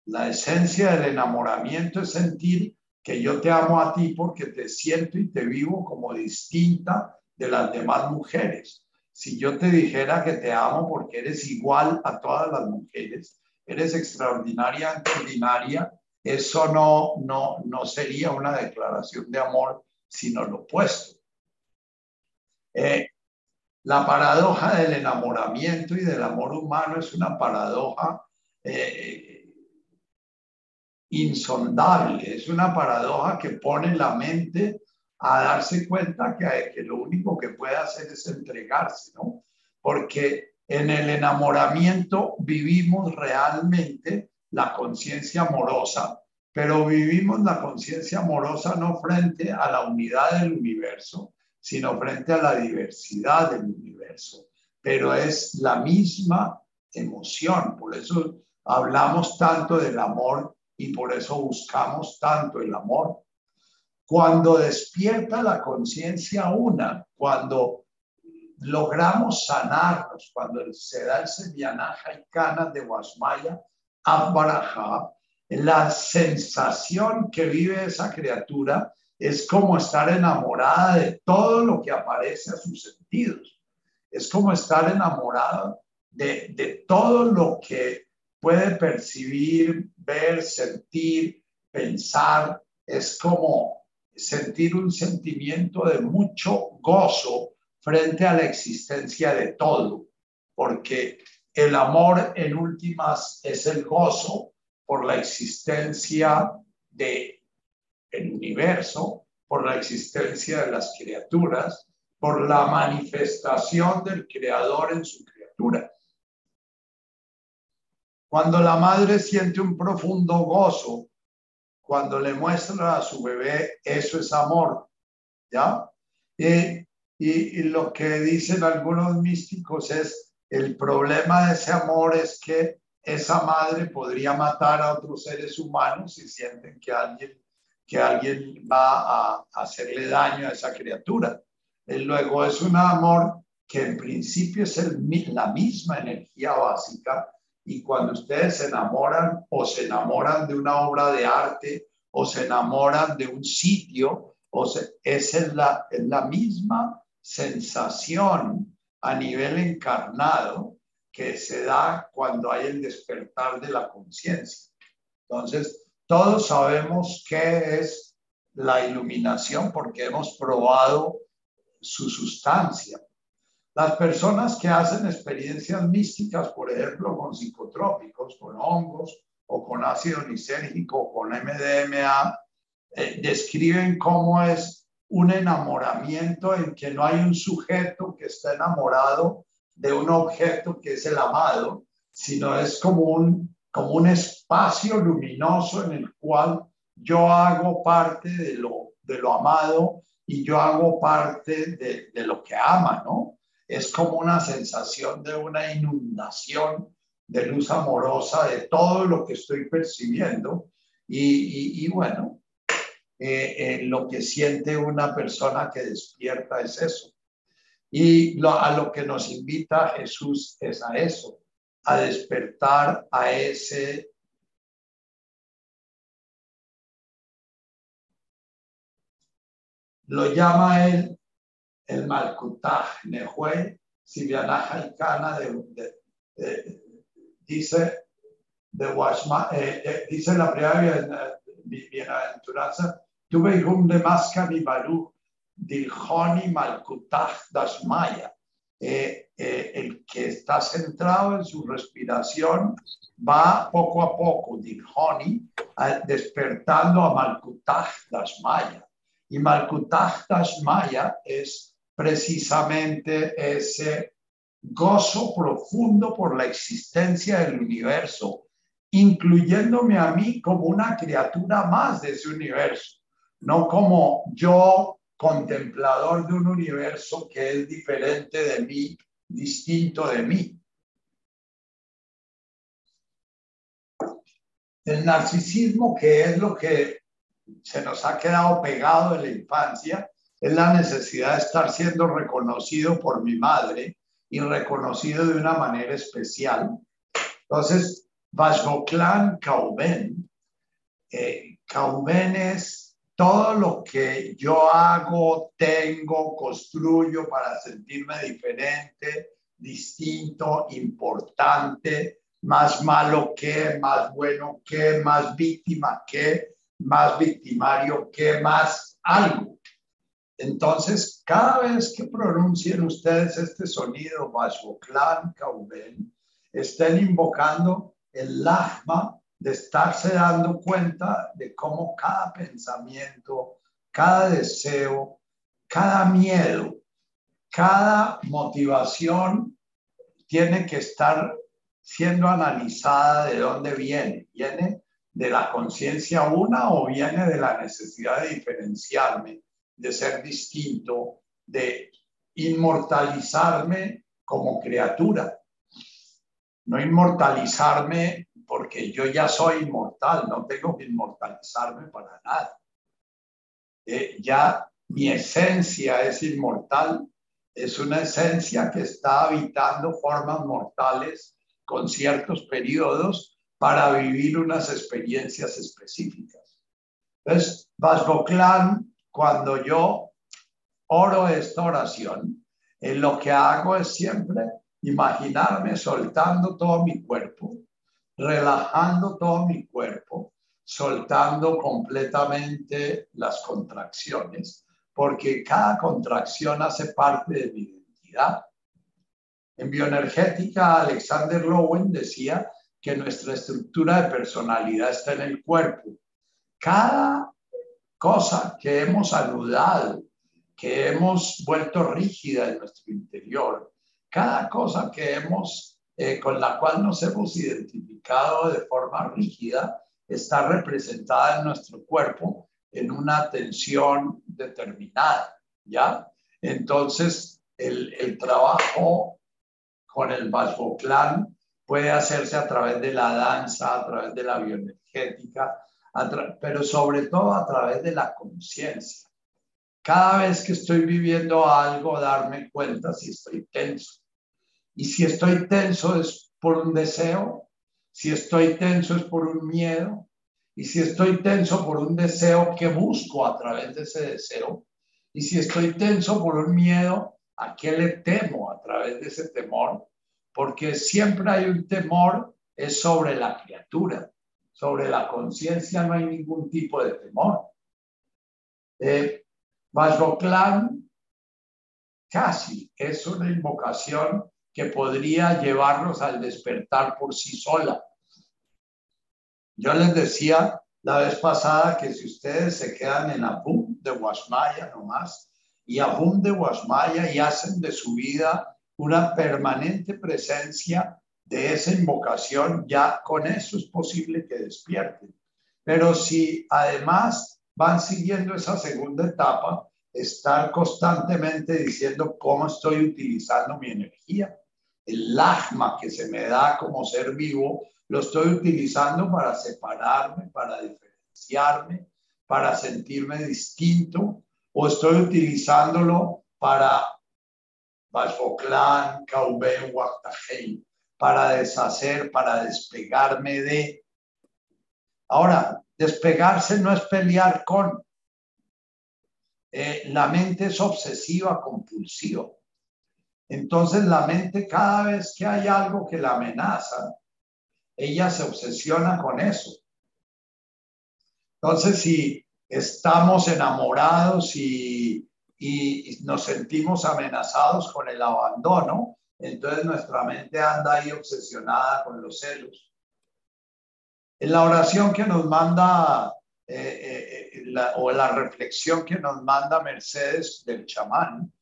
La esencia del enamoramiento es sentir que yo te amo a ti porque te siento y te vivo como distinta de las demás mujeres si yo te dijera que te amo porque eres igual a todas las mujeres, eres extraordinaria, ordinaria, eso no, no, no sería una declaración de amor, sino lo opuesto. Eh, la paradoja del enamoramiento y del amor humano es una paradoja eh, insondable, es una paradoja que pone la mente a darse cuenta que, que lo único que puede hacer es entregarse, ¿no? Porque en el enamoramiento vivimos realmente la conciencia amorosa, pero vivimos la conciencia amorosa no frente a la unidad del universo, sino frente a la diversidad del universo. Pero es la misma emoción, por eso hablamos tanto del amor y por eso buscamos tanto el amor, cuando despierta la conciencia una, cuando logramos sanarnos, cuando se da el Sevianaja y Cana de Guasmaya, Abbarajá, la sensación que vive esa criatura es como estar enamorada de todo lo que aparece a sus sentidos. Es como estar enamorada de, de todo lo que puede percibir, ver, sentir, pensar. Es como sentir un sentimiento de mucho gozo frente a la existencia de todo, porque el amor en últimas es el gozo por la existencia de el universo, por la existencia de las criaturas, por la manifestación del creador en su criatura. Cuando la madre siente un profundo gozo, cuando le muestra a su bebé, eso es amor, ¿ya? Y, y, lo que dicen algunos místicos es, el problema de ese amor es que esa madre podría matar a otros seres humanos si sienten que alguien, que alguien va a hacerle daño a esa criatura. Y luego es un amor que en principio es la misma energía básica y cuando ustedes se enamoran o se enamoran de una obra de arte o se enamoran de un sitio, o es la, es la misma sensación a nivel encarnado que se da cuando hay el despertar de la conciencia. Entonces, todos sabemos qué es la iluminación porque hemos probado su sustancia. Las personas que hacen experiencias místicas, por ejemplo, con psicotrópicos, con hongos o con ácido lisérgico o con MDMA, eh, describen cómo es un enamoramiento en que no hay un sujeto que está enamorado de un objeto que es el amado, sino es como un, como un espacio luminoso en el cual yo hago parte de lo, de lo amado y yo hago parte de, lo que ama, ¿no? es como una sensación de una inundación de luz amorosa de todo lo que estoy percibiendo. Y, bueno, eh, eh, lo que siente una persona que despierta es eso. Y a lo que nos invita Jesús es a eso, a despertar a ese lo llama él el Malkutaj Nehue, Sibianaja y Cana, de, dice, de Washma, eh, eh, dice la primera bienaventuranza, tuve hijum de Masca mi Baru, Dilhoni Malkutaj Dashmaya. Eh, eh, el que está centrado en su respiración va poco a poco, Dilhoni, despertando a Malkutaj Dashmaya. Y Malkutaj Dashmaya es precisamente ese gozo profundo por la existencia del universo, incluyéndome a mí como una criatura más de ese universo, no como yo contemplador de un universo que es diferente de mí, distinto de mí. El narcisismo, que es lo que se nos ha quedado pegado en la infancia, es la necesidad de estar siendo reconocido por mi madre y reconocido de una manera especial. Entonces, Vashvoklan Kauben, eh, es todo lo que yo hago, tengo, construyo para sentirme diferente, distinto, importante, más malo que, más bueno que, más víctima que, más victimario que, más algo. Entonces, cada vez que pronuncien ustedes este sonido, Bashoklan Kauben, estén invocando el Lahma de estarse dando cuenta de cómo cada pensamiento, cada deseo, cada miedo, cada motivación tiene que estar siendo analizada de dónde viene. ¿Viene de la conciencia una o viene de la necesidad de diferenciarme? de ser distinto, de inmortalizarme como criatura. No inmortalizarme porque yo ya soy inmortal, no tengo que inmortalizarme para nada. Eh, ya mi esencia es inmortal, es una esencia que está habitando formas mortales con ciertos periodos para vivir unas experiencias específicas. Entonces, Vasboclan cuando yo oro esta oración, en eh, lo que hago es siempre imaginarme soltando todo mi cuerpo, relajando todo mi cuerpo, soltando completamente las contracciones, porque cada contracción hace parte de mi identidad. En bioenergética, Alexander Lowen decía que nuestra estructura de personalidad está en el cuerpo. Cada cosa que hemos anudado, que hemos vuelto rígida en nuestro interior, cada cosa que hemos eh, con la cual nos hemos identificado de forma rígida está representada en nuestro cuerpo en una tensión determinada, ¿ya? Entonces, el, trabajo con el Bashboklan puede hacerse a través de la danza, a través de la bioenergética, pero sobre todo a través de la conciencia. Cada vez que estoy viviendo algo, darme cuenta si estoy tenso. Y si estoy tenso es por un deseo, si estoy tenso es por un miedo, y si estoy tenso por un deseo, que busco a través de ese deseo? Y si estoy tenso por un miedo, ¿a qué le temo a través de ese temor? Porque siempre hay un temor, es sobre la criatura. Sobre la conciencia no hay ningún tipo de temor. Eh, casi es una invocación que podría llevarnos al despertar por sí sola. Yo les decía la vez pasada que si ustedes se quedan en Abum de Guasmaya nomás y Abum de Guasmaya y hacen de su vida una permanente presencia de esa invocación, ya con eso es posible que despierten. Pero si además van siguiendo esa segunda etapa, estar constantemente diciendo cómo estoy utilizando mi energía, el lagma que se me da como ser vivo, lo estoy utilizando para separarme, para diferenciarme, para sentirme distinto, o estoy utilizándolo para Bashoklan, Kauben, para deshacer, para despegarme de. Ahora, despegarse no es pelear con. Eh, la mente es obsesiva, compulsiva. Entonces la mente cada vez que hay algo que la amenaza, ella se obsesiona con eso. Entonces, si estamos enamorados y, y, nos sentimos amenazados con el abandono, entonces nuestra mente anda ahí obsesionada con los celos. En la oración que nos manda, eh, eh, o la reflexión que nos manda Mercedes del chamán,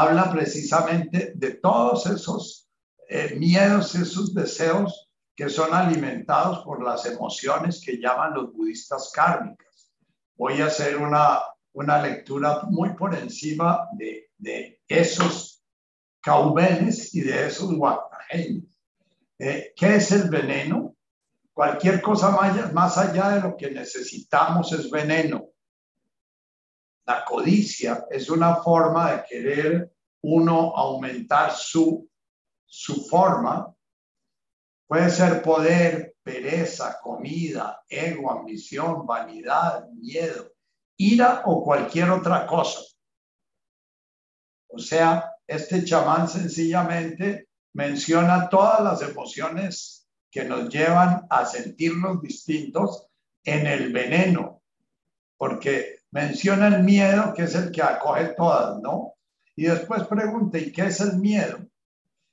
habla precisamente de todos esos eh, miedos, esos deseos que son alimentados por las emociones que llaman los budistas kármicas. Voy a hacer una, una lectura muy por encima de, de esos caubenes y de esos guatajenes. Eh, ¿Qué es el veneno? Cualquier cosa más, más allá de lo que necesitamos es veneno. La codicia es una forma de querer uno aumentar su, su forma Puede ser poder, pereza, comida, ego, ambición, vanidad, miedo, ira o cualquier otra cosa. O sea, este chamán sencillamente menciona todas las emociones que nos llevan a sentirnos distintos en el veneno, porque menciona el miedo, que es el que acoge todas, ¿no? Y después pregunta, ¿y qué es el miedo?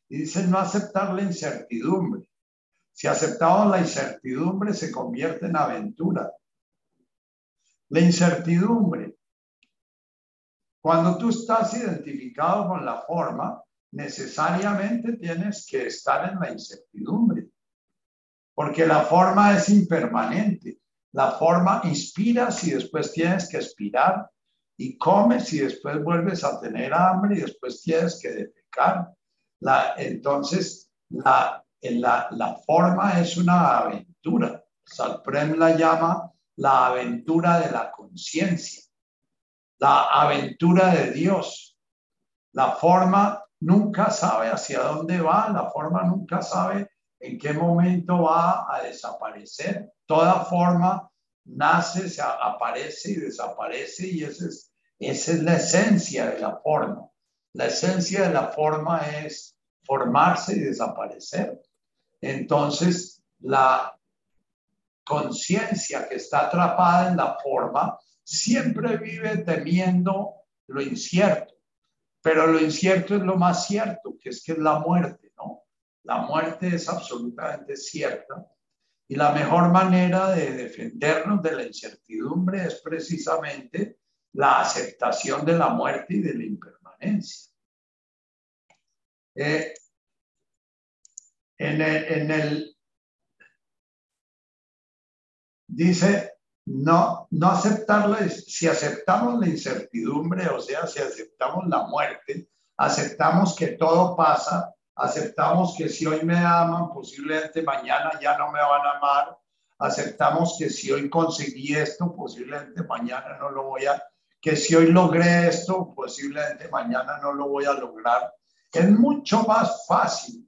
Y dice, no aceptar la incertidumbre. Si aceptamos la incertidumbre, se convierte en aventura. La incertidumbre. Cuando tú estás identificado con la forma, necesariamente tienes que estar en la incertidumbre, porque la forma es impermanente. La forma inspiras y después tienes que expirar y comes y después vuelves a tener hambre y después tienes que defecar. La, entonces, la, la, la forma es una aventura. Salprem la llama la aventura de la conciencia, la aventura de Dios. La forma nunca sabe hacia dónde va, la forma nunca sabe en qué momento va a desaparecer. Toda forma nace, se aparece y desaparece y esa es, esa es la esencia de la forma. La esencia de la forma es formarse y desaparecer. Entonces, la conciencia que está atrapada en la forma siempre vive temiendo lo incierto, pero lo incierto es lo más cierto, que es que es la muerte, ¿no? La muerte es absolutamente cierta y la mejor manera de defendernos de la incertidumbre es precisamente la aceptación de la muerte y de la impermanencia. Eh, en el, en el dice, no, no aceptarla, si aceptamos la incertidumbre, o sea, si aceptamos la muerte, aceptamos que todo pasa, aceptamos que si hoy me aman, posiblemente mañana ya no me van a amar, aceptamos que si hoy conseguí esto, posiblemente mañana no lo voy a, que si hoy logré esto, posiblemente mañana no lo voy a lograr. Es mucho más fácil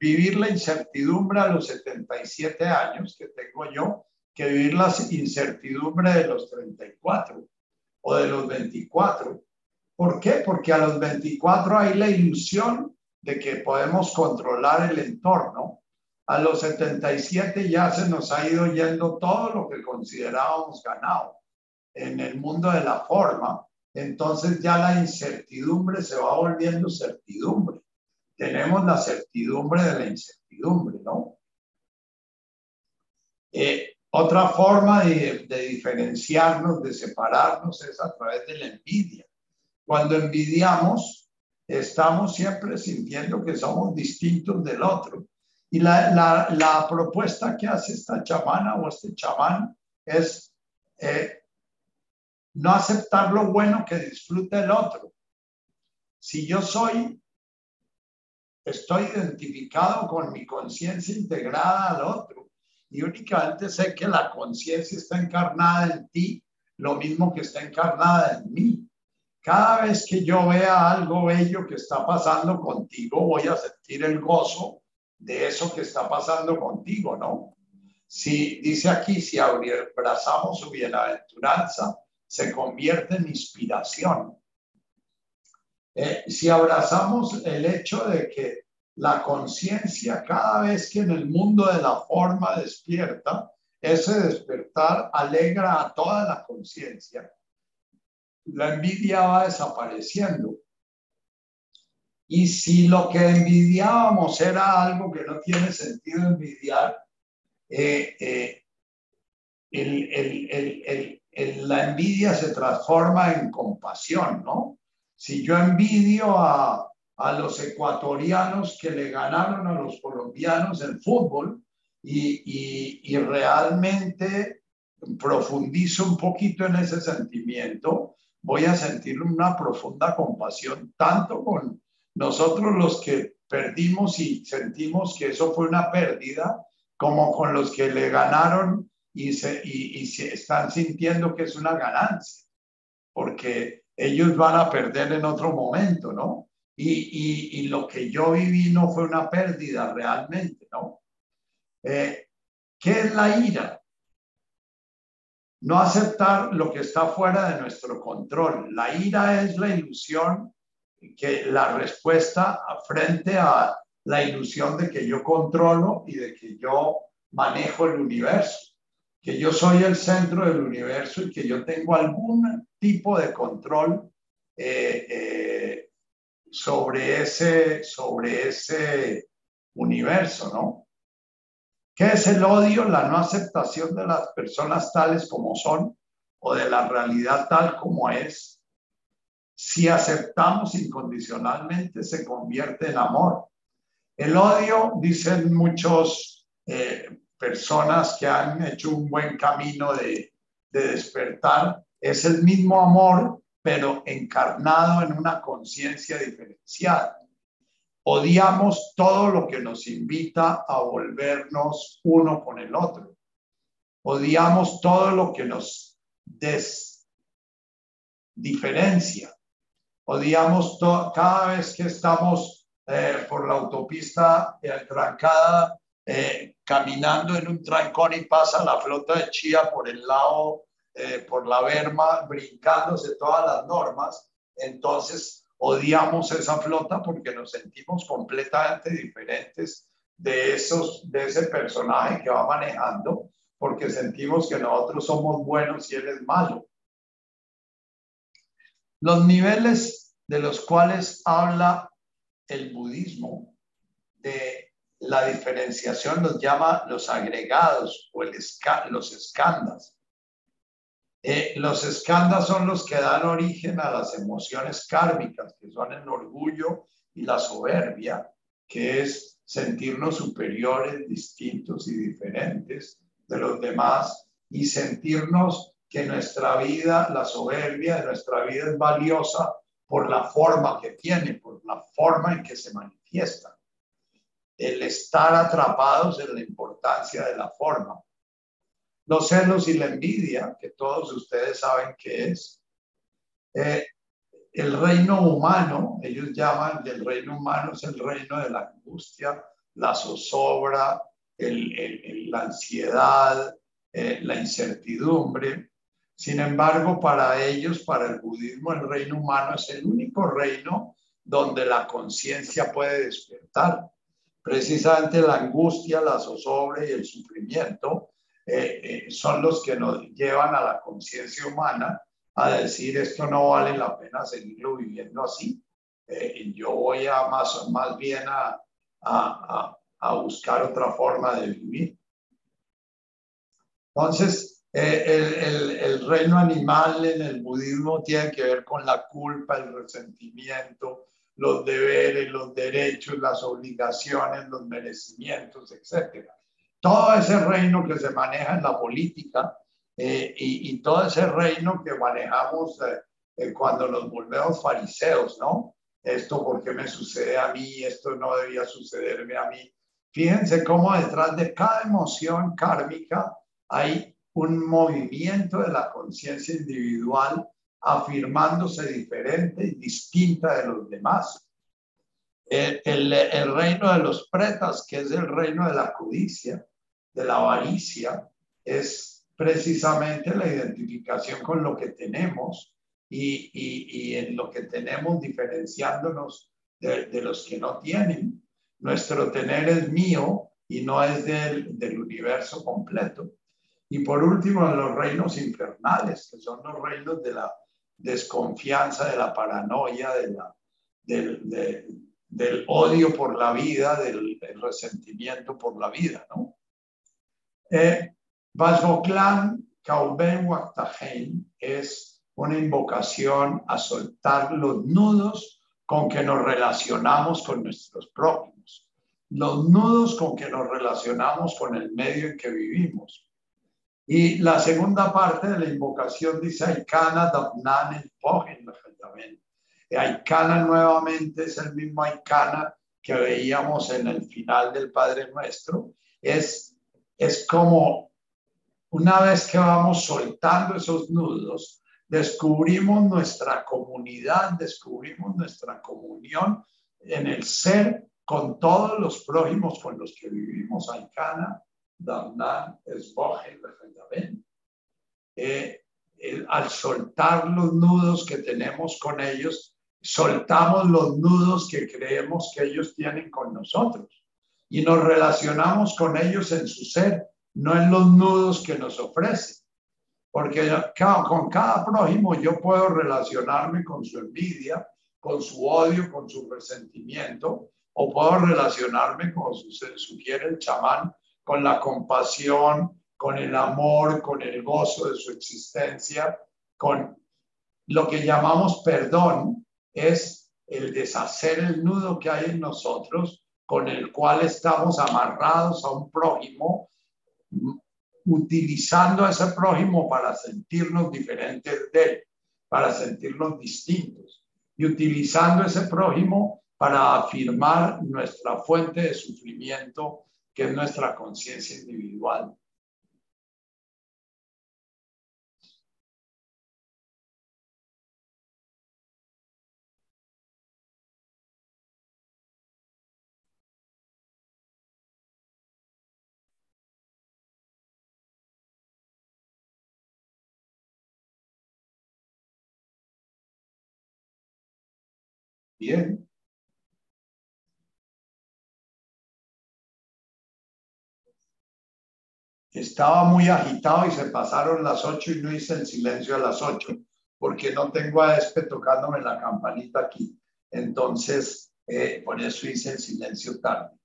vivir la incertidumbre a los 77 años que tengo yo que vivir la incertidumbre de los 34 o de los 24. ¿Por qué? Porque a los 24 hay la ilusión de que podemos controlar el entorno. A los 77 ya se nos ha ido yendo todo lo que considerábamos ganado en el mundo de la forma. Entonces ya la incertidumbre se va volviendo certidumbre. Tenemos la certidumbre de la incertidumbre, ¿no? Eh, otra forma de, diferenciarnos, de separarnos, es a través de la envidia. Cuando envidiamos, estamos siempre sintiendo que somos distintos del otro. Y la, propuesta que hace esta chamana o este chamán es eh, no aceptar lo bueno que disfruta el otro. Si yo soy, estoy identificado con mi conciencia integrada al otro y únicamente sé que la conciencia está encarnada en ti, lo mismo que está encarnada en mí. Cada vez que yo vea algo bello que está pasando contigo, voy a sentir el gozo de eso que está pasando contigo, ¿no? Si dice aquí, si abrazamos su bienaventuranza, se convierte en inspiración. Eh, si abrazamos el hecho de que la conciencia cada vez que en el mundo de la forma despierta, ese despertar alegra a toda la conciencia. La envidia va desapareciendo. Y si lo que envidiábamos era algo que no tiene sentido envidiar, eh, eh, la envidia se transforma en compasión, ¿no? Si yo envidio a, a los ecuatorianos que le ganaron a los colombianos el fútbol y, realmente profundizo un poquito en ese sentimiento, voy a sentir una profunda compasión, tanto con nosotros los que perdimos y sentimos que eso fue una pérdida, como con los que le ganaron y se, y se están sintiendo que es una ganancia, porque ellos van a perder en otro momento, ¿no? y, lo que yo viví no fue una pérdida realmente, ¿no? Eh, ¿Qué es la ira? No aceptar lo que está fuera de nuestro control. La ira es la ilusión, que la respuesta frente a la ilusión de que yo controlo y de que yo manejo el universo, que yo soy el centro del universo y que yo tengo algún tipo de control eh, eh, sobre ese, sobre ese universo, ¿no? ¿Qué es el odio? La no aceptación de las personas tales como son o de la realidad tal como es. Si aceptamos incondicionalmente, se convierte en amor. El odio, dicen muchos eh, personas que han hecho un buen camino de, de despertar, es el mismo amor pero encarnado en una conciencia diferenciada. Odiamos todo lo que nos invita a volvernos uno con el otro. Odiamos todo lo que nos desdiferencia. Odiamos cada vez que estamos eh, por la autopista eh, trancada, eh, caminando en un trancón y pasa la flota de chía por el lado eh, por la verma, brincándose todas las normas, entonces odiamos esa flota porque nos sentimos completamente diferentes de, esos, de ese personaje que va manejando, porque sentimos que nosotros somos buenos y él es malo. Los niveles de los cuales habla el budismo de la diferenciación los llama los agregados o los escandas. Eh, los escándalos son los que dan origen a las emociones kármicas, que son el orgullo y la soberbia, que es sentirnos superiores, distintos y diferentes de los demás y sentirnos que nuestra vida, la soberbia de nuestra vida es valiosa por la forma que tiene, por la forma en que se manifiesta. El estar atrapados en la importancia de la forma. Los celos y la envidia, que todos ustedes saben qué es. Eh, el reino humano, ellos llaman del reino humano, es el reino de la angustia, la zozobra, la ansiedad, eh, la incertidumbre. Sin embargo, para ellos, para el budismo, el reino humano es el único reino donde la conciencia puede despertar. Precisamente la angustia, la zozobra y el sufrimiento eh, eh, son los que nos llevan a la conciencia humana a decir esto no vale la pena seguirlo viviendo así. Eh, yo voy a más, más bien a, a, a, buscar otra forma de vivir. Entonces, eh, el, el, el, reino animal en el budismo tiene que ver con la culpa, el resentimiento, los deberes, los derechos, las obligaciones, los merecimientos, etc. Todo ese reino que se maneja en la política eh, y, todo ese reino que manejamos eh, eh, cuando nos volvemos fariseos, ¿no? Esto porque me sucede a mí, esto no debía sucederme a mí. Fíjense cómo detrás de cada emoción kármica hay un movimiento de la conciencia individual afirmándose diferente y distinta de los demás. El, el, el, reino de los pretas, que es el reino de la codicia, de la avaricia, es precisamente la identificación con lo que tenemos y, y, en lo que tenemos diferenciándonos de, de, los que no tienen. Nuestro tener es mío y no es del, del universo completo. Y por último, los reinos infernales, que son los reinos de la desconfianza, de la paranoia, de la, del, del odio por la vida, del, resentimiento por la vida, ¿no? Eh, Vajoklan Kauben Waktahen es una invocación a soltar los nudos con que nos relacionamos con nuestros prójimos, los nudos con que nos relacionamos con el medio en que vivimos. Y la segunda parte de la invocación dice Aikana Dabnan el Pogen Aikana nuevamente es el mismo Aikana que veíamos en el final del Padre Nuestro. Es, es como una vez que vamos soltando esos nudos, descubrimos nuestra comunidad, descubrimos nuestra comunión en el ser con todos los prójimos con los que vivimos, Aikana, Damnan, Esboje, eh, al soltar los nudos que tenemos con ellos, soltamos los nudos que creemos que ellos tienen con nosotros y nos relacionamos con ellos en su ser no en los nudos que nos ofrece. Porque con cada prójimo yo puedo relacionarme con su envidia, con su odio, con su resentimiento, o puedo relacionarme, como sugiere el chamán, con la compasión, con el amor, con el gozo de su existencia, con lo que llamamos perdón, es el deshacer el nudo que hay en nosotros con el cual estamos amarrados a un prójimo utilizando a ese prójimo para sentirnos diferentes de él, para sentirnos distintos, y utilizando ese prójimo para afirmar nuestra fuente de sufrimiento, que es nuestra conciencia individual. Bien. Estaba muy agitado y se pasaron las ocho y no hice el silencio a las ocho porque no tengo a Espe tocándome la campanita aquí. Entonces, eh, por eso hice el silencio tarde.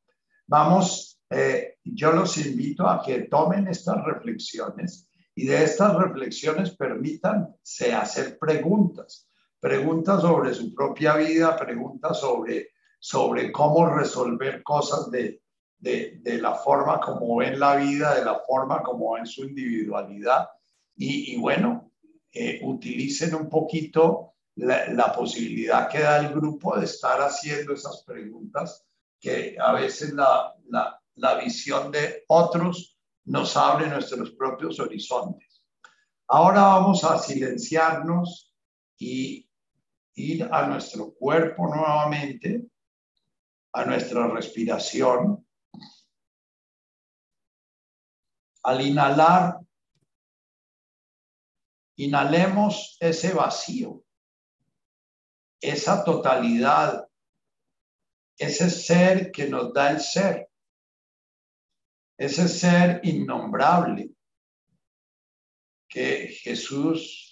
Vamos, eh, yo los invito a que tomen estas reflexiones y de estas reflexiones permítanse hacer preguntas preguntas sobre su propia vida, preguntas sobre, sobre cómo resolver cosas de, de, de, la forma como ven la vida, de la forma como ven su individualidad. Y, bueno, eh, utilicen un poquito la, la, posibilidad que da el grupo de estar haciendo esas preguntas que a veces la, la, la visión de otros nos abre nuestros propios horizontes. Ahora vamos a silenciarnos y ir a nuestro cuerpo nuevamente, a nuestra respiración. Al inhalar, inhalemos ese vacío, esa totalidad, ese ser que nos da el ser, ese ser innombrable que Jesús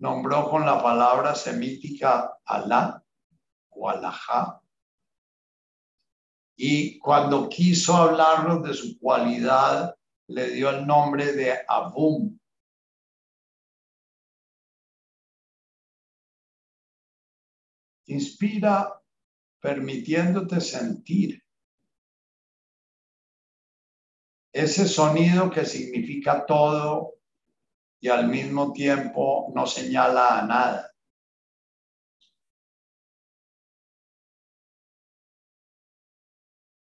nombró con la palabra semítica Alá o Alajá. Y cuando quiso hablarnos de su cualidad, le dio el nombre de Abum. Inspira permitiéndote sentir ese sonido que significa todo y al mismo tiempo no señala a nada.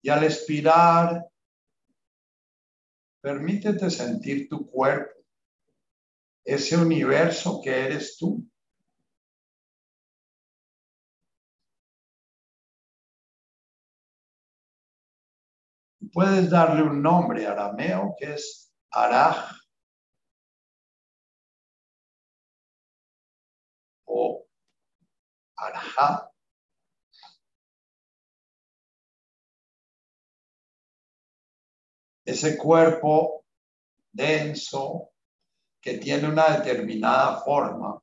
Y al expirar, permítete sentir tu cuerpo, ese universo que eres tú. Puedes darle un nombre arameo que es Araj o. Ese cuerpo denso que tiene una determinada forma.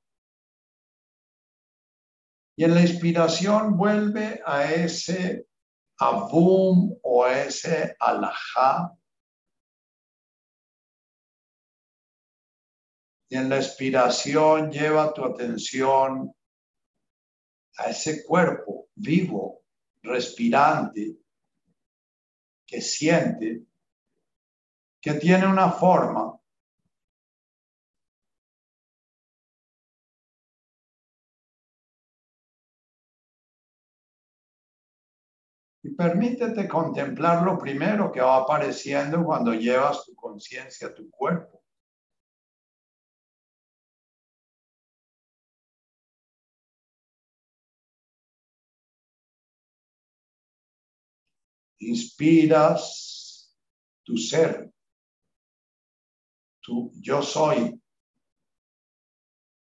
Y en la inspiración vuelve a ese abum o ese alajá. Y en la expiración lleva tu atención a ese cuerpo vivo, respirante, que siente, que tiene una forma. Y permítete contemplar lo primero que va apareciendo cuando llevas tu conciencia a tu cuerpo. Inspiras tu ser, tu yo soy,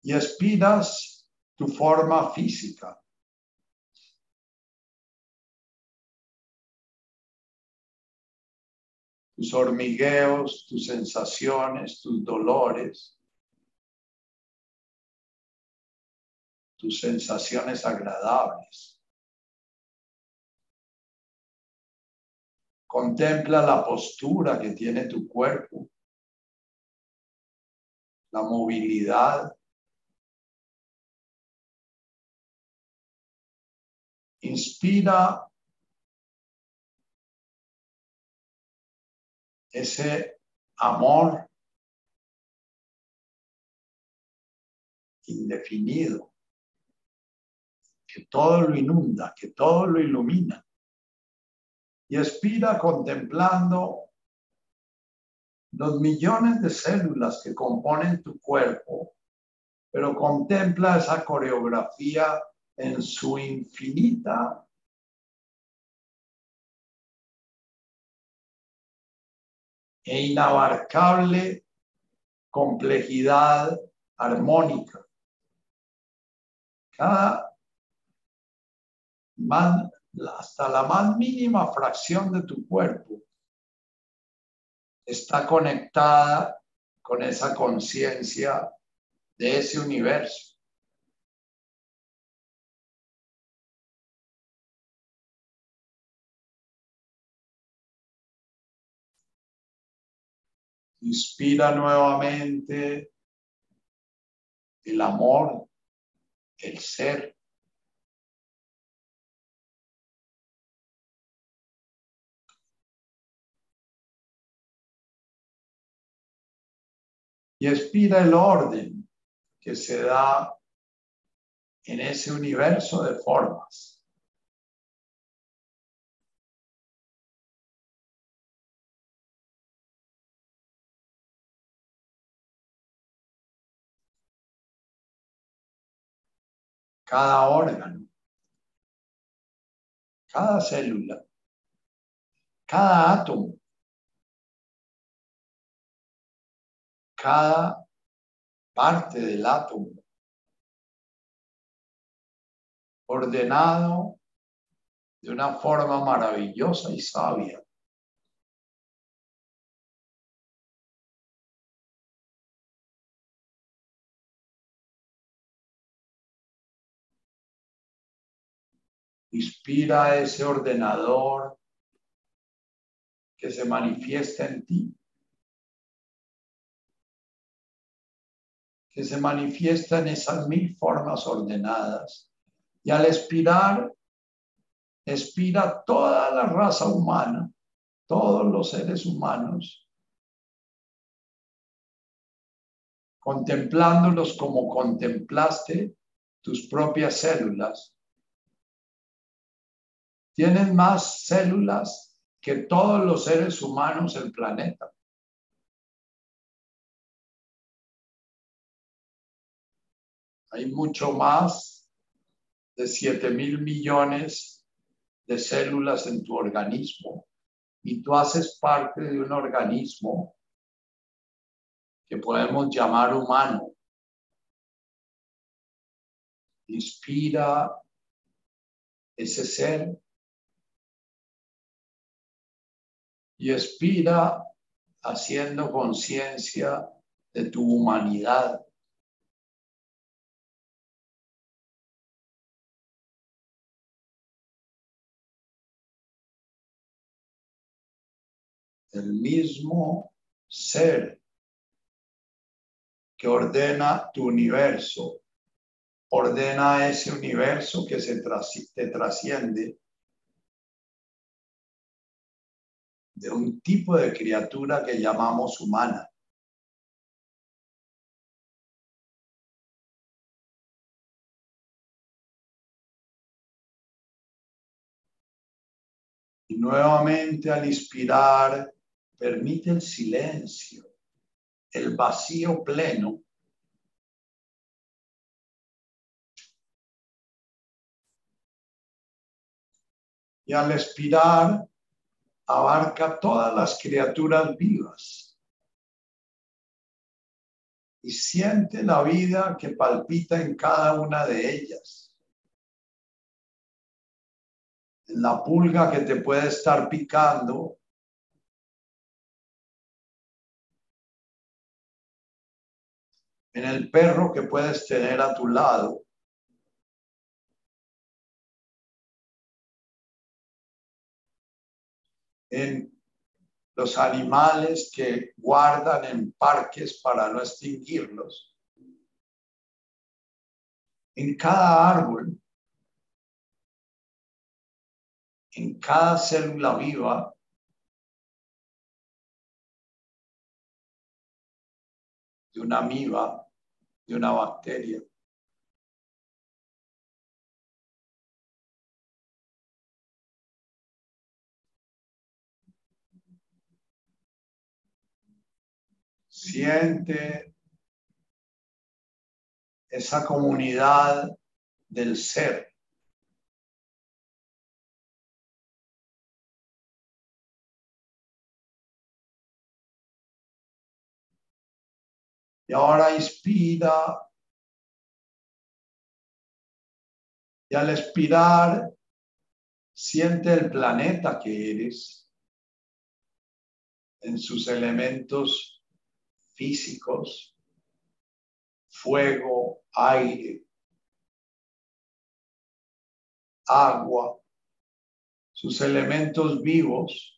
y expiras tu forma física. tus hormigueos, tus sensaciones, tus dolores, tus sensaciones agradables. Contempla la postura que tiene tu cuerpo, la movilidad. Inspira ese amor indefinido, que todo lo inunda, que todo lo ilumina. Y expira contemplando los millones de células que componen tu cuerpo, pero contempla esa coreografía en su infinita e inabarcable complejidad armónica. Cada hasta la más mínima fracción de tu cuerpo está conectada con esa conciencia de ese universo. Inspira nuevamente el amor, el ser. Y expira el orden que se da en ese universo de formas. Cada órgano, cada célula, cada átomo, cada parte del átomo ordenado de una forma maravillosa y sabia. Inspira ese ordenador que se manifiesta en ti. Que se manifiesta en esas mil formas ordenadas y al expirar, expira toda la raza humana, todos los seres humanos, contemplándolos como contemplaste tus propias células. Tienen más células que todos los seres humanos del planeta. Hay mucho más de 7 mil millones de células en tu organismo y tú haces parte de un organismo que podemos llamar humano. Inspira ese ser y expira haciendo conciencia de tu humanidad. El mismo ser que ordena tu universo, ordena ese universo que se te trasciende de un tipo de criatura que llamamos humana. Y nuevamente al inspirar, permite el silencio, el vacío pleno. Y al expirar, abarca todas las criaturas vivas. Y siente la vida que palpita en cada una de ellas. En la pulga que te puede estar picando en el perro que puedes tener a tu lado. En los animales que guardan en parques para no extinguirlos. En cada árbol, en cada célula viva, de una amiba, de una bacteria. Siente esa comunidad del ser. Y ahora inspira. Y al expirar, siente el planeta que eres en sus elementos físicos, fuego, aire, agua, sus elementos vivos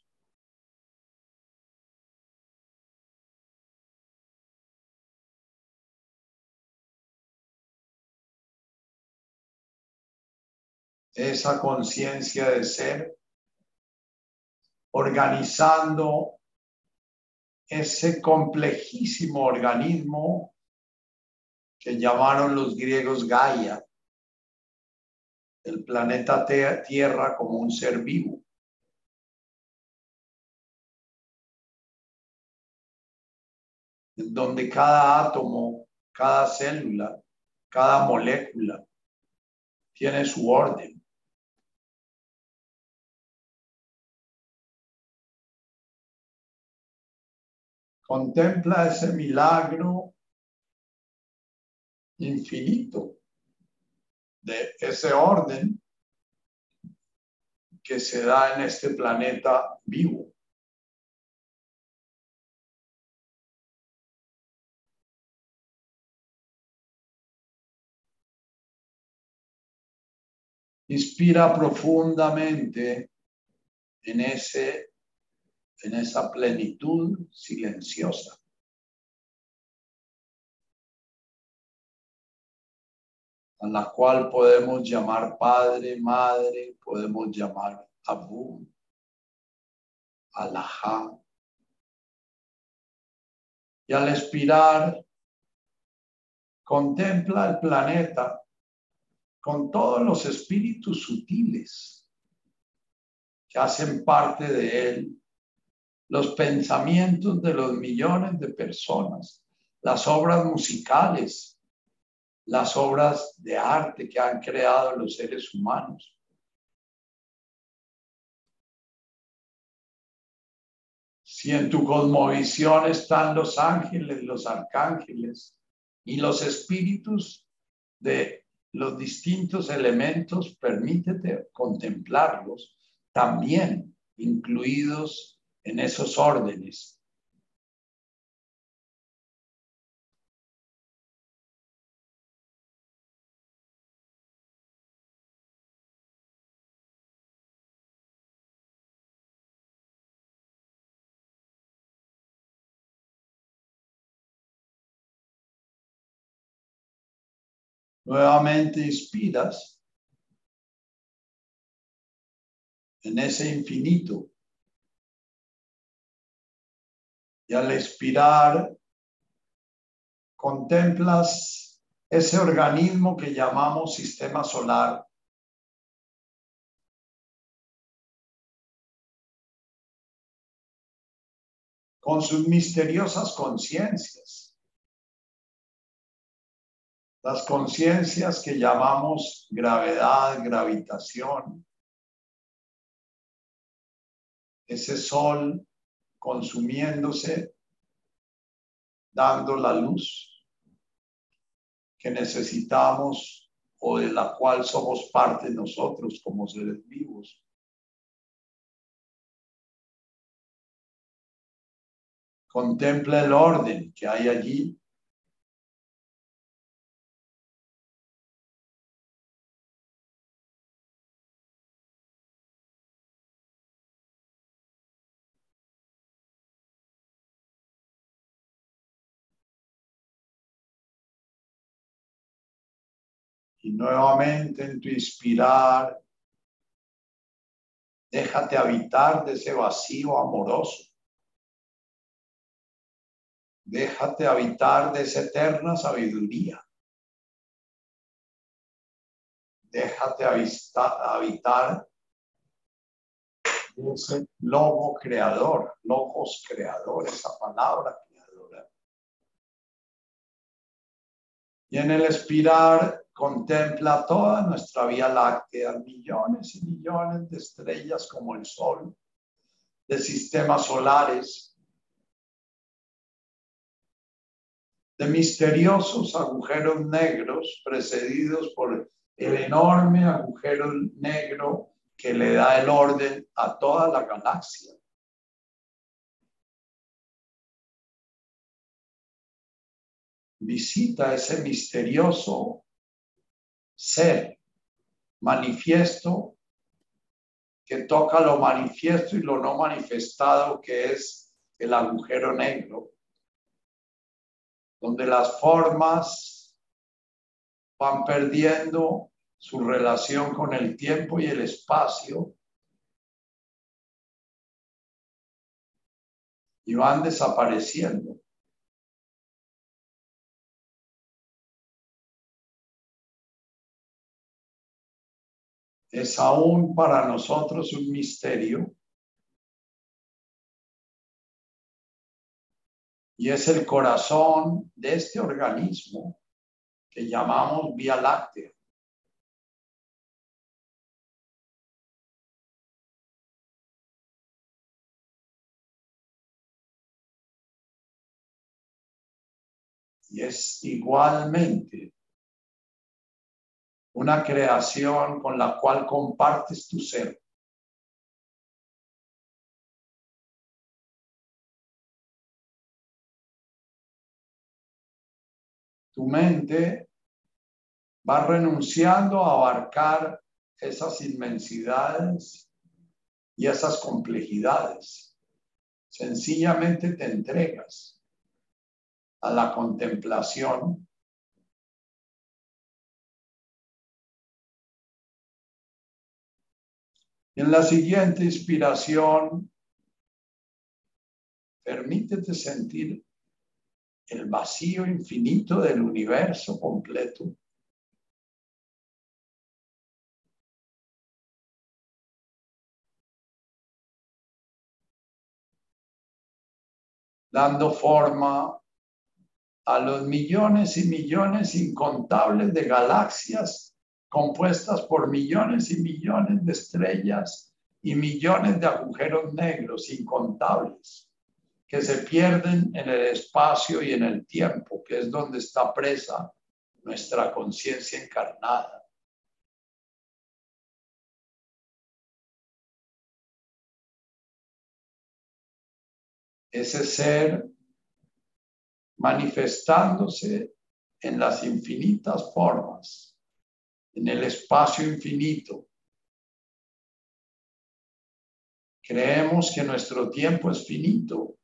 esa conciencia de ser, organizando ese complejísimo organismo que llamaron los griegos Gaia, el planeta Tierra como un ser vivo. donde cada átomo, cada célula, cada molécula tiene su orden. Contempla ese milagro infinito de ese orden que se da en este planeta vivo. Inspira profundamente en, ese, en esa plenitud silenciosa. a la cual podemos llamar padre, madre, podemos llamar abu, alajá. Y al expirar, contempla el planeta con todos los espíritus sutiles que hacen parte de él, los pensamientos de los millones de personas, las obras musicales, las obras de arte que han creado los seres humanos. Si en tu cosmovisión están los ángeles, los arcángeles y los espíritus de los distintos elementos, permítete contemplarlos también incluidos en esos órdenes. nuevamente inspiras en ese infinito. Y al expirar, contemplas ese organismo que llamamos sistema solar. con sus misteriosas conciencias las conciencias que llamamos gravedad, gravitación, ese sol consumiéndose, dando la luz que necesitamos o de la cual somos parte nosotros como seres vivos. Contempla el orden que hay allí Y nuevamente en tu inspirar, déjate habitar de ese vacío amoroso. Déjate habitar de esa eterna sabiduría. Déjate habitar de ese lobo creador, logos creador, esa palabra creadora. Y en el expirar, contempla toda nuestra Vía Láctea, millones y millones de estrellas como el Sol, de sistemas solares, de misteriosos agujeros negros precedidos por el enorme agujero negro que le da el orden a toda la galaxia. Visita ese misterioso ser manifiesto que toca lo manifiesto y lo no manifestado que es el agujero negro, donde las formas van perdiendo su relación con el tiempo y el espacio y van desapareciendo. Es aún para nosotros un misterio y es el corazón de este organismo que llamamos Vía Láctea. Y es igualmente una creación con la cual compartes tu ser. Tu mente va renunciando a abarcar esas inmensidades y esas complejidades. Sencillamente te entregas a la contemplación En la siguiente inspiración, permítete sentir el vacío infinito del universo completo. dando forma a los millones y millones incontables de galaxias compuestas por millones y millones de estrellas y millones de agujeros negros incontables que se pierden en el espacio y en el tiempo, que es donde está presa nuestra conciencia encarnada. Ese ser manifestándose en las infinitas formas en el espacio infinito. Creemos que nuestro tiempo es finito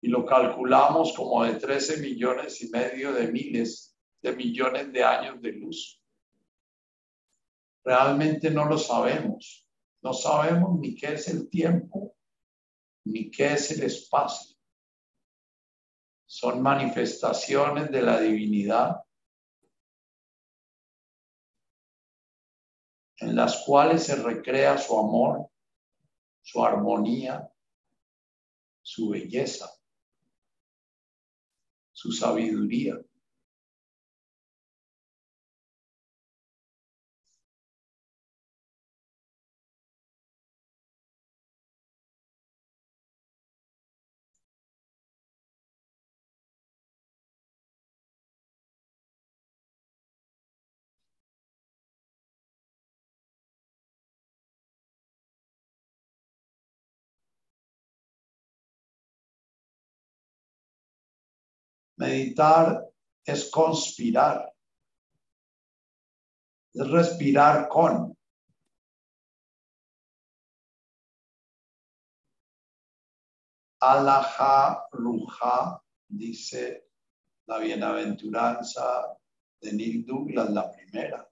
y lo calculamos como de 13 millones y medio de miles de millones de años de luz. Realmente no lo sabemos. No sabemos ni qué es el tiempo, ni qué es el espacio. Son manifestaciones de la divinidad en las cuales se recrea su amor, su armonía, su belleza, su sabiduría. Meditar es conspirar, es respirar con. Alaha Ruja, dice la bienaventuranza de Neil Douglas, la primera.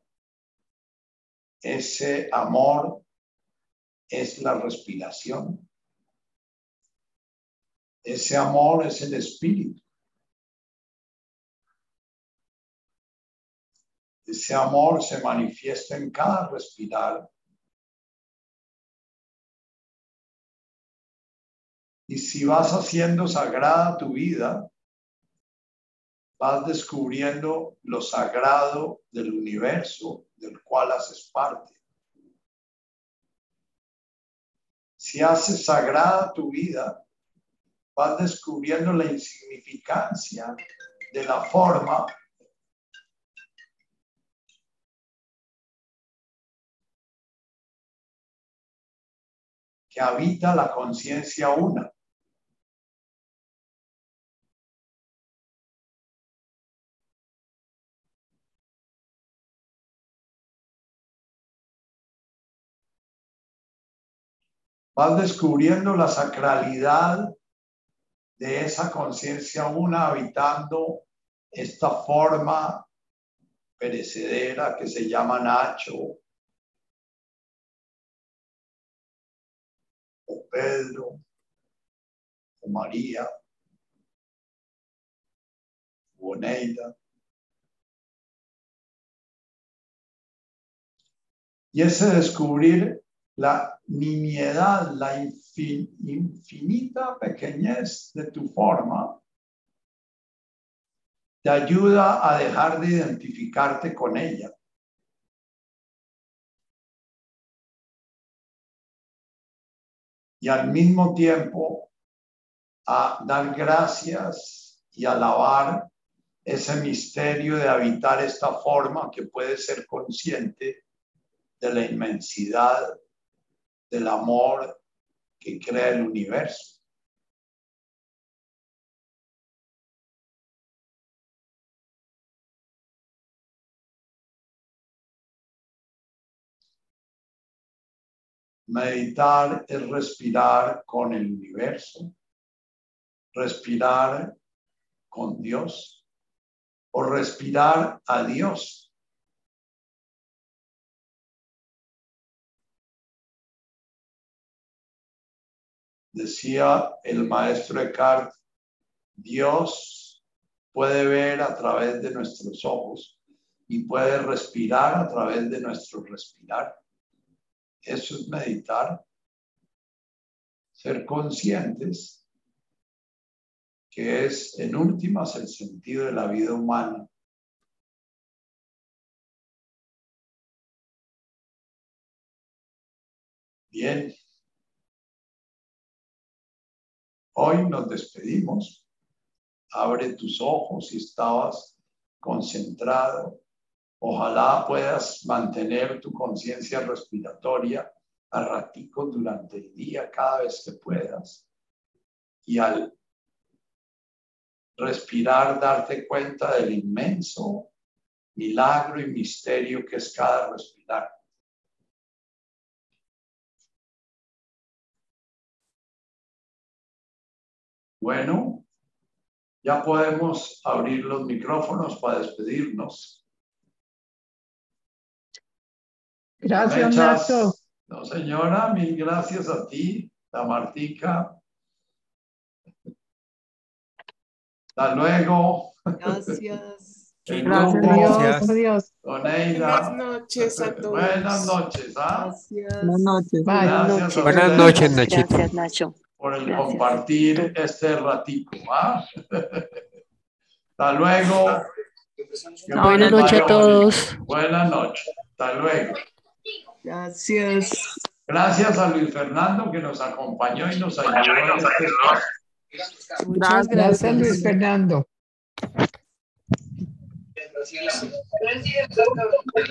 Ese amor es la respiración. Ese amor es el espíritu. Ese amor se manifiesta en cada respirar. Y si vas haciendo sagrada tu vida, vas descubriendo lo sagrado del universo del cual haces parte. Si haces sagrada tu vida, vas descubriendo la insignificancia de la forma habita la conciencia una. Vas descubriendo la sacralidad de esa conciencia una habitando esta forma perecedera que se llama Nacho, Pedro o María, o Oneida. Y ese descubrir la nimiedad, la infinita pequeñez de tu forma, te ayuda a dejar de identificarte con ella. Y al mismo tiempo a dar gracias y alabar ese misterio de habitar esta forma que puede ser consciente de la inmensidad del amor que crea el universo. Meditar es respirar con el universo, respirar con Dios o respirar a Dios. Decía el maestro Eckhart, Dios puede ver a través de nuestros ojos y puede respirar a través de nuestro respirar. Eso es meditar, ser conscientes que es en últimas el sentido de la vida humana. Bien. Hoy nos despedimos. Abre tus ojos si estabas concentrado Ojalá puedas mantener tu conciencia respiratoria a ratico durante el día cada vez que puedas. Y al respirar, darte cuenta del inmenso milagro y misterio que es cada respirar. Bueno, ya podemos abrir los micrófonos para despedirnos. Gracias, Nacho. No, señora, mil gracias a ti, la Martica. Hasta luego. Gracias. Gracias, Dios. Buenas noches a todos. Buenas noches, ¿ah? Gracias. Buenas noches. Gracias Buenas noches, Nachito. Gracias, Nacho. Por el Gracias. compartir este ratico, ¿ah? Hasta luego. Buenas noches a todos. Buenas noches. Hasta luego. Gracias. Gracias a Luis Fernando que nos acompañó y nos ayudó en este espacio. Muchas Gracias, Luis Fernando.